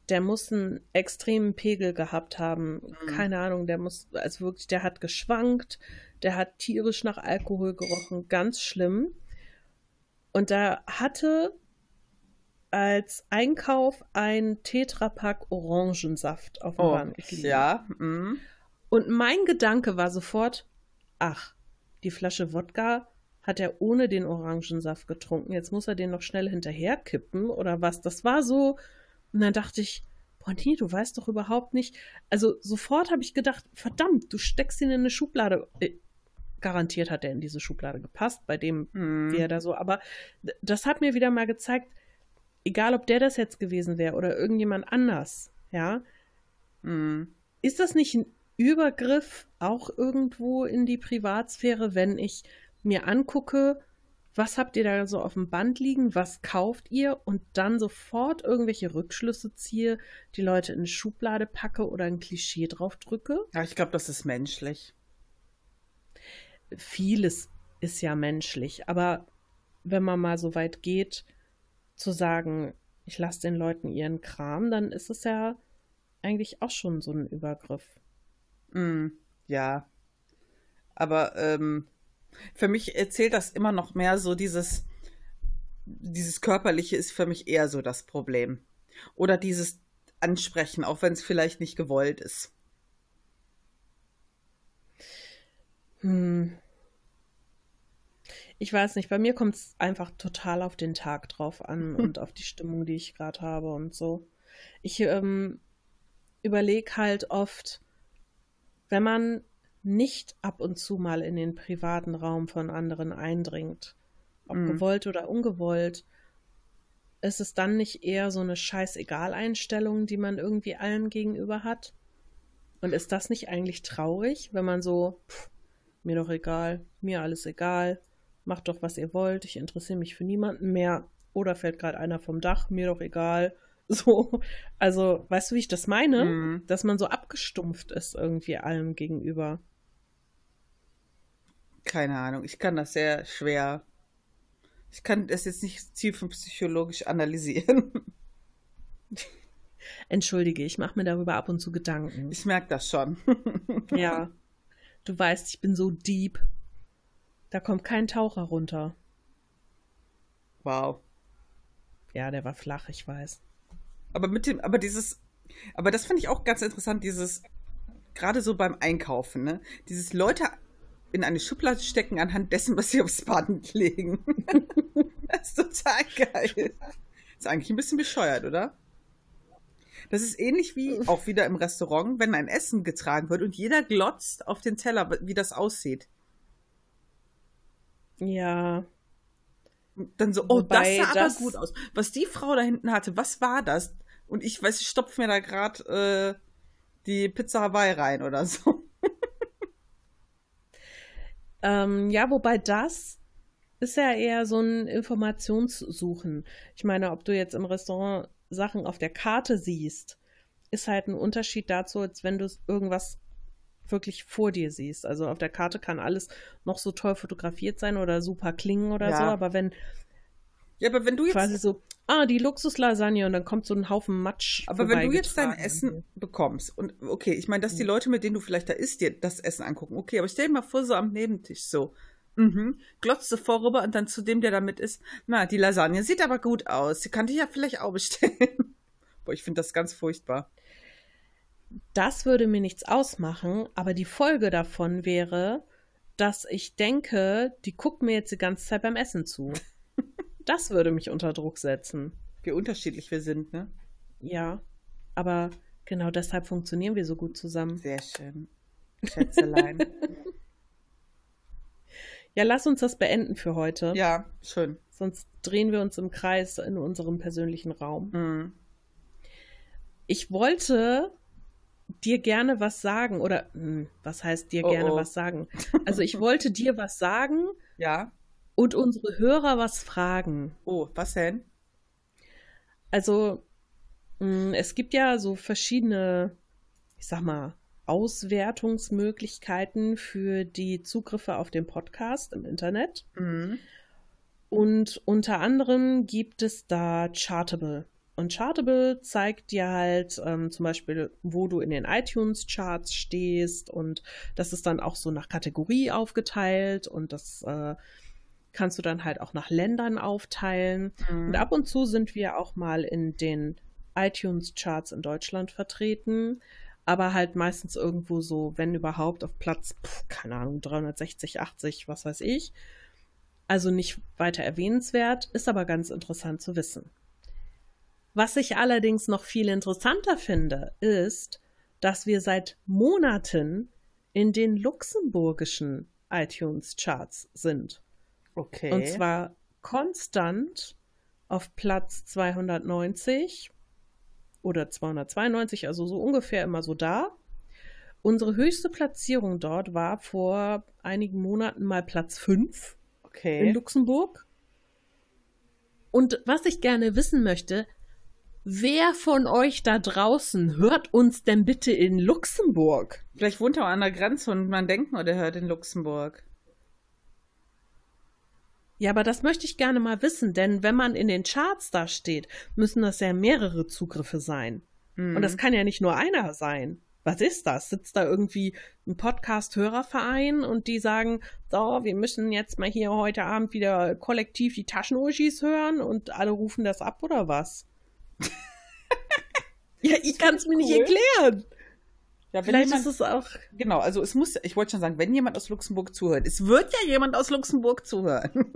der muss einen extremen Pegel gehabt haben. Mhm. Keine Ahnung, der muss, also wirklich, der hat geschwankt, der hat tierisch nach Alkohol gerochen, ganz schlimm. Und da hatte als Einkauf ein Tetrapack Orangensaft auf dem oh, Band. Ja. Mm. Und mein Gedanke war sofort, ach, die Flasche Wodka hat er ohne den Orangensaft getrunken. Jetzt muss er den noch schnell hinterher kippen oder was. Das war so, und dann dachte ich, boah, nee, du weißt doch überhaupt nicht. Also sofort habe ich gedacht, verdammt, du steckst ihn in eine Schublade. Äh, garantiert hat er in diese Schublade gepasst, bei dem, hm. wie er da so. Aber das hat mir wieder mal gezeigt, egal ob der das jetzt gewesen wäre oder irgendjemand anders, ja, hm. ist das nicht ein Übergriff auch irgendwo in die Privatsphäre, wenn ich mir angucke, was habt ihr da so auf dem Band liegen, was kauft ihr und dann sofort irgendwelche Rückschlüsse ziehe, die Leute in eine Schublade packe oder ein Klischee drauf drücke. Ja, ich glaube, das ist menschlich. Vieles ist ja menschlich, aber wenn man mal so weit geht, zu sagen, ich lasse den Leuten ihren Kram, dann ist es ja eigentlich auch schon so ein Übergriff. Mm, ja. Aber ähm, für mich erzählt das immer noch mehr so dieses, dieses Körperliche ist für mich eher so das Problem. Oder dieses Ansprechen, auch wenn es vielleicht nicht gewollt ist. Hm. Ich weiß nicht, bei mir kommt es einfach total auf den Tag drauf an und auf die Stimmung, die ich gerade habe und so. Ich ähm, überlege halt oft, wenn man nicht ab und zu mal in den privaten Raum von anderen eindringt, ob mhm. gewollt oder ungewollt, ist es dann nicht eher so eine Scheißegal-Einstellung, die man irgendwie allen gegenüber hat? Und ist das nicht eigentlich traurig, wenn man so, pff, mir doch egal, mir alles egal, macht doch, was ihr wollt, ich interessiere mich für niemanden mehr, oder fällt gerade einer vom Dach, mir doch egal. So, also, weißt du, wie ich das meine? Mhm. Dass man so abgestumpft ist irgendwie allem gegenüber. Keine Ahnung, ich kann das sehr schwer. Ich kann das jetzt nicht tiefenpsychologisch analysieren. Entschuldige, ich mache mir darüber ab und zu Gedanken. Ich merke das schon. ja. Du weißt, ich bin so deep. Da kommt kein Taucher runter. Wow. Ja, der war flach, ich weiß. Aber mit dem, aber dieses, aber das finde ich auch ganz interessant, dieses, gerade so beim Einkaufen, ne? Dieses Leute in eine Schublade stecken anhand dessen, was sie aufs Band legen. das ist total geil. Ist eigentlich ein bisschen bescheuert, oder? Das ist ähnlich wie auch wieder im Restaurant, wenn ein Essen getragen wird und jeder glotzt auf den Teller, wie das aussieht. Ja. Dann so, oh, Wobei das sah das aber gut aus. Was die Frau da hinten hatte, was war das? Und ich weiß, ich stopfe mir da gerade äh, die Pizza Hawaii rein oder so. Ähm, ja, wobei das ist ja eher so ein Informationssuchen. Ich meine, ob du jetzt im Restaurant Sachen auf der Karte siehst, ist halt ein Unterschied dazu, als wenn du irgendwas wirklich vor dir siehst. Also auf der Karte kann alles noch so toll fotografiert sein oder super klingen oder Ja. so, aber wenn Ja, aber wenn du jetzt, quasi so, ah, die Luxuslasagne und dann kommt so ein Haufen Matsch. aber wenn du jetzt dein. Essen bekommst und okay, ich meine, dass Mhm. die Leute, mit denen du vielleicht da isst, dir das Essen angucken. Okay, aber stell dir mal vor, so am Nebentisch so. Mhm. Glotzt du vorüber und dann zu dem, der da mit ist, na, die Lasagne sieht aber gut aus. Die kann ich ja vielleicht auch bestellen. Boah, ich finde das ganz furchtbar. Das würde mir nichts ausmachen, aber die Folge davon wäre, dass ich denke, die guckt mir jetzt die ganze Zeit beim Essen zu. Das würde mich unter Druck setzen. Wie unterschiedlich wir sind, ne? Ja, aber genau deshalb funktionieren wir so gut zusammen. Sehr schön. Schätzelein. Ja, lass uns das beenden für heute. ja, schön. Sonst drehen wir uns im Kreis in unserem persönlichen Raum. Mhm. Ich wollte dir gerne was sagen oder hm, was heißt dir Oh, gerne oh. was sagen? Also ich wollte dir was sagen Ja. Und unsere Hörer was fragen. Oh, was denn? Also mh, es gibt ja so verschiedene, ich sag mal, Auswertungsmöglichkeiten für die Zugriffe auf den Podcast im Internet. Mhm. Und unter anderem gibt es da Chartable. Und Chartable zeigt dir halt ähm, zum Beispiel, wo du in den iTunes-Charts stehst. Und das ist dann auch so nach Kategorie aufgeteilt. Und das äh, kannst du dann halt auch nach Ländern aufteilen. Mhm. Und ab und zu sind wir auch mal in den iTunes-Charts in Deutschland vertreten. Aber halt meistens irgendwo so, wenn überhaupt, auf Platz, pf, keine Ahnung, 360, 80, was weiß ich. Also nicht weiter erwähnenswert, ist aber ganz interessant zu wissen. Was ich allerdings noch viel interessanter finde, ist, dass wir seit Monaten in den luxemburgischen iTunes-Charts sind. Okay. Und zwar konstant auf Platz 290 oder 292, also so ungefähr immer so da. Unsere höchste Platzierung dort war vor einigen Monaten mal Platz 5 in okay. Luxemburg. Und was ich gerne wissen möchte, wer von euch da draußen hört uns denn bitte in Luxemburg? Vielleicht wohnt er auch an der Grenze und man denkt nur, der hört in Luxemburg. Ja, aber das möchte ich gerne mal wissen, denn wenn man in den Charts da steht, müssen das ja mehrere Zugriffe sein. Mhm. Und das kann ja nicht nur einer sein. Was ist das? Sitzt da irgendwie ein Podcast-Hörerverein und die sagen, so, wir müssen jetzt mal hier heute Abend wieder kollektiv die Taschenuschis hören und alle rufen das ab oder was? ja, ich kann es mir nicht cool. erklären. Ja, Vielleicht jemand, ist es auch. genau, also es muss, ich wollte schon sagen, wenn jemand aus Luxemburg zuhört, es wird ja jemand aus Luxemburg zuhören.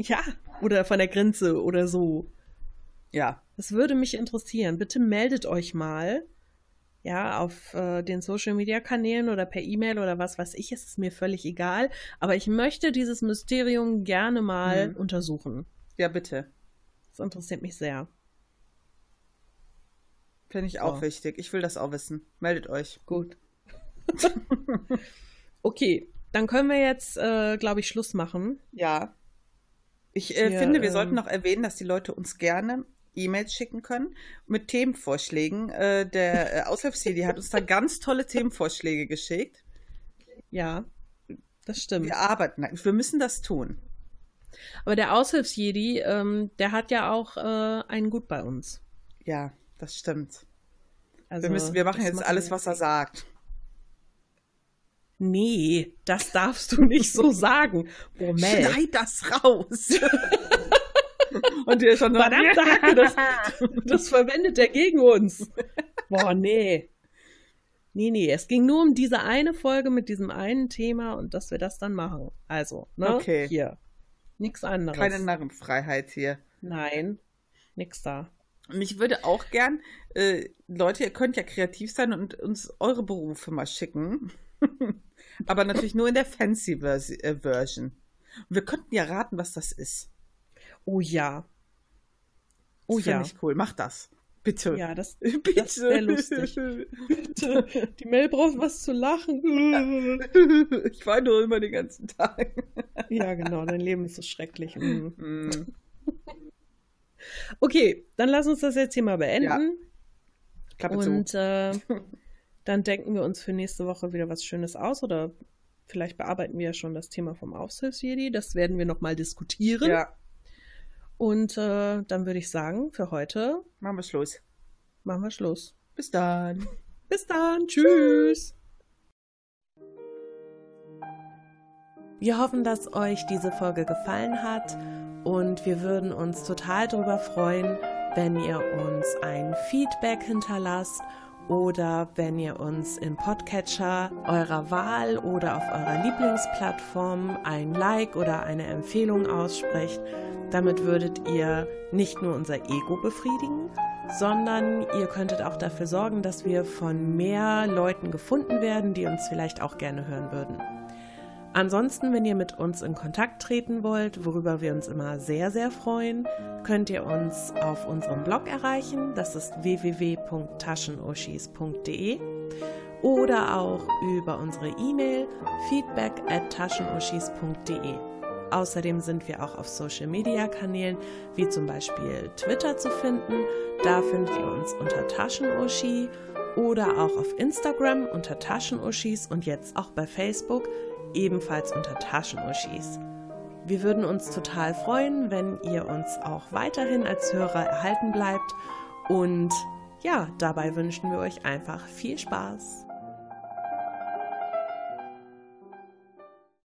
Ja, oder von der Grenze oder so. ja. Das würde mich interessieren. Bitte meldet euch mal. Ja, auf äh, den Social Media Kanälen oder per E-Mail oder was weiß ich, ist es mir völlig egal. Aber ich möchte dieses Mysterium gerne mal Mhm. untersuchen. Ja, bitte. Das interessiert mich sehr. Finde ich auch wichtig. Ich will das auch wissen. Meldet euch. Gut. okay, dann können wir jetzt, äh, glaube ich, Schluss machen. Ja. Ich äh, Wir, finde, wir ähm, sollten noch erwähnen, dass die Leute uns gerne E-Mails schicken können mit Themenvorschlägen. Äh, der äh, Aushilfs-CD hat uns da ganz tolle Themenvorschläge geschickt. Ja, das stimmt. Wir arbeiten. Wir müssen das tun. Aber der Aushilfsjedi, ähm, der hat ja auch äh, einen Gut bei uns. Ja, das stimmt. Also, wir, müssen, wir machen jetzt alles, was er sagt. Nee, das darfst du nicht so sagen. Mel. Schneid das raus. Und der schon Verdammte Hacke, das, das verwendet er gegen uns. Boah, nee. Nee, nee, es ging nur um diese eine Folge mit diesem einen Thema und dass wir das dann machen. Also, ne? Okay. Hier. Nix anderes. Keine Narrenfreiheit hier. Nein, nix da. Und ich würde auch gern, äh, Leute, ihr könnt ja kreativ sein und uns eure Berufe mal schicken. Aber natürlich nur in der fancy Vers äh, Version. Und wir könnten ja raten, was das ist. Oh ja. Das Oh fänd ja. ich cool. Mach das. Bitte. Ja, das, Bitte. das wäre lustig. Bitte. Die Mel braucht was zu lachen. ich weine nur immer den ganzen Tag. Ja, genau, dein Leben ist so schrecklich. Mm. Okay, dann lass uns das jetzt hier mal beenden. Ja. Klappe zu. Und äh, dann denken wir uns für nächste Woche wieder was Schönes aus oder vielleicht bearbeiten wir ja schon das Thema vom Aushilfsjedi. Das werden wir nochmal diskutieren. Ja, Und äh, dann würde ich sagen, für heute machen wir Schluss. machen wir Schluss. Bis dann. Bis dann. Tschüss. Wir hoffen, dass euch diese Folge gefallen hat und wir würden uns total darüber freuen, wenn ihr uns ein Feedback hinterlasst oder wenn ihr uns im Podcatcher eurer Wahl oder auf eurer Lieblingsplattform ein Like oder eine Empfehlung aussprecht. Damit würdet ihr nicht nur unser Ego befriedigen, sondern ihr könntet auch dafür sorgen, dass wir von mehr Leuten gefunden werden, die uns vielleicht auch gerne hören würden. Ansonsten, wenn ihr mit uns in Kontakt treten wollt, worüber wir uns immer sehr, sehr freuen, könnt ihr uns auf unserem Blog erreichen. Das ist www.taschenuschis.de oder auch über unsere E-Mail feedback at taschenuschis.de. Außerdem sind wir auch auf Social Media Kanälen wie zum Beispiel Twitter zu finden. Da findet ihr uns unter Taschenuschi oder auch auf Instagram unter Taschenuschis und jetzt auch bei Facebook ebenfalls unter Taschenuschis. Wir würden uns total freuen, wenn ihr uns auch weiterhin als Hörer erhalten bleibt und ja, dabei wünschen wir euch einfach viel Spaß.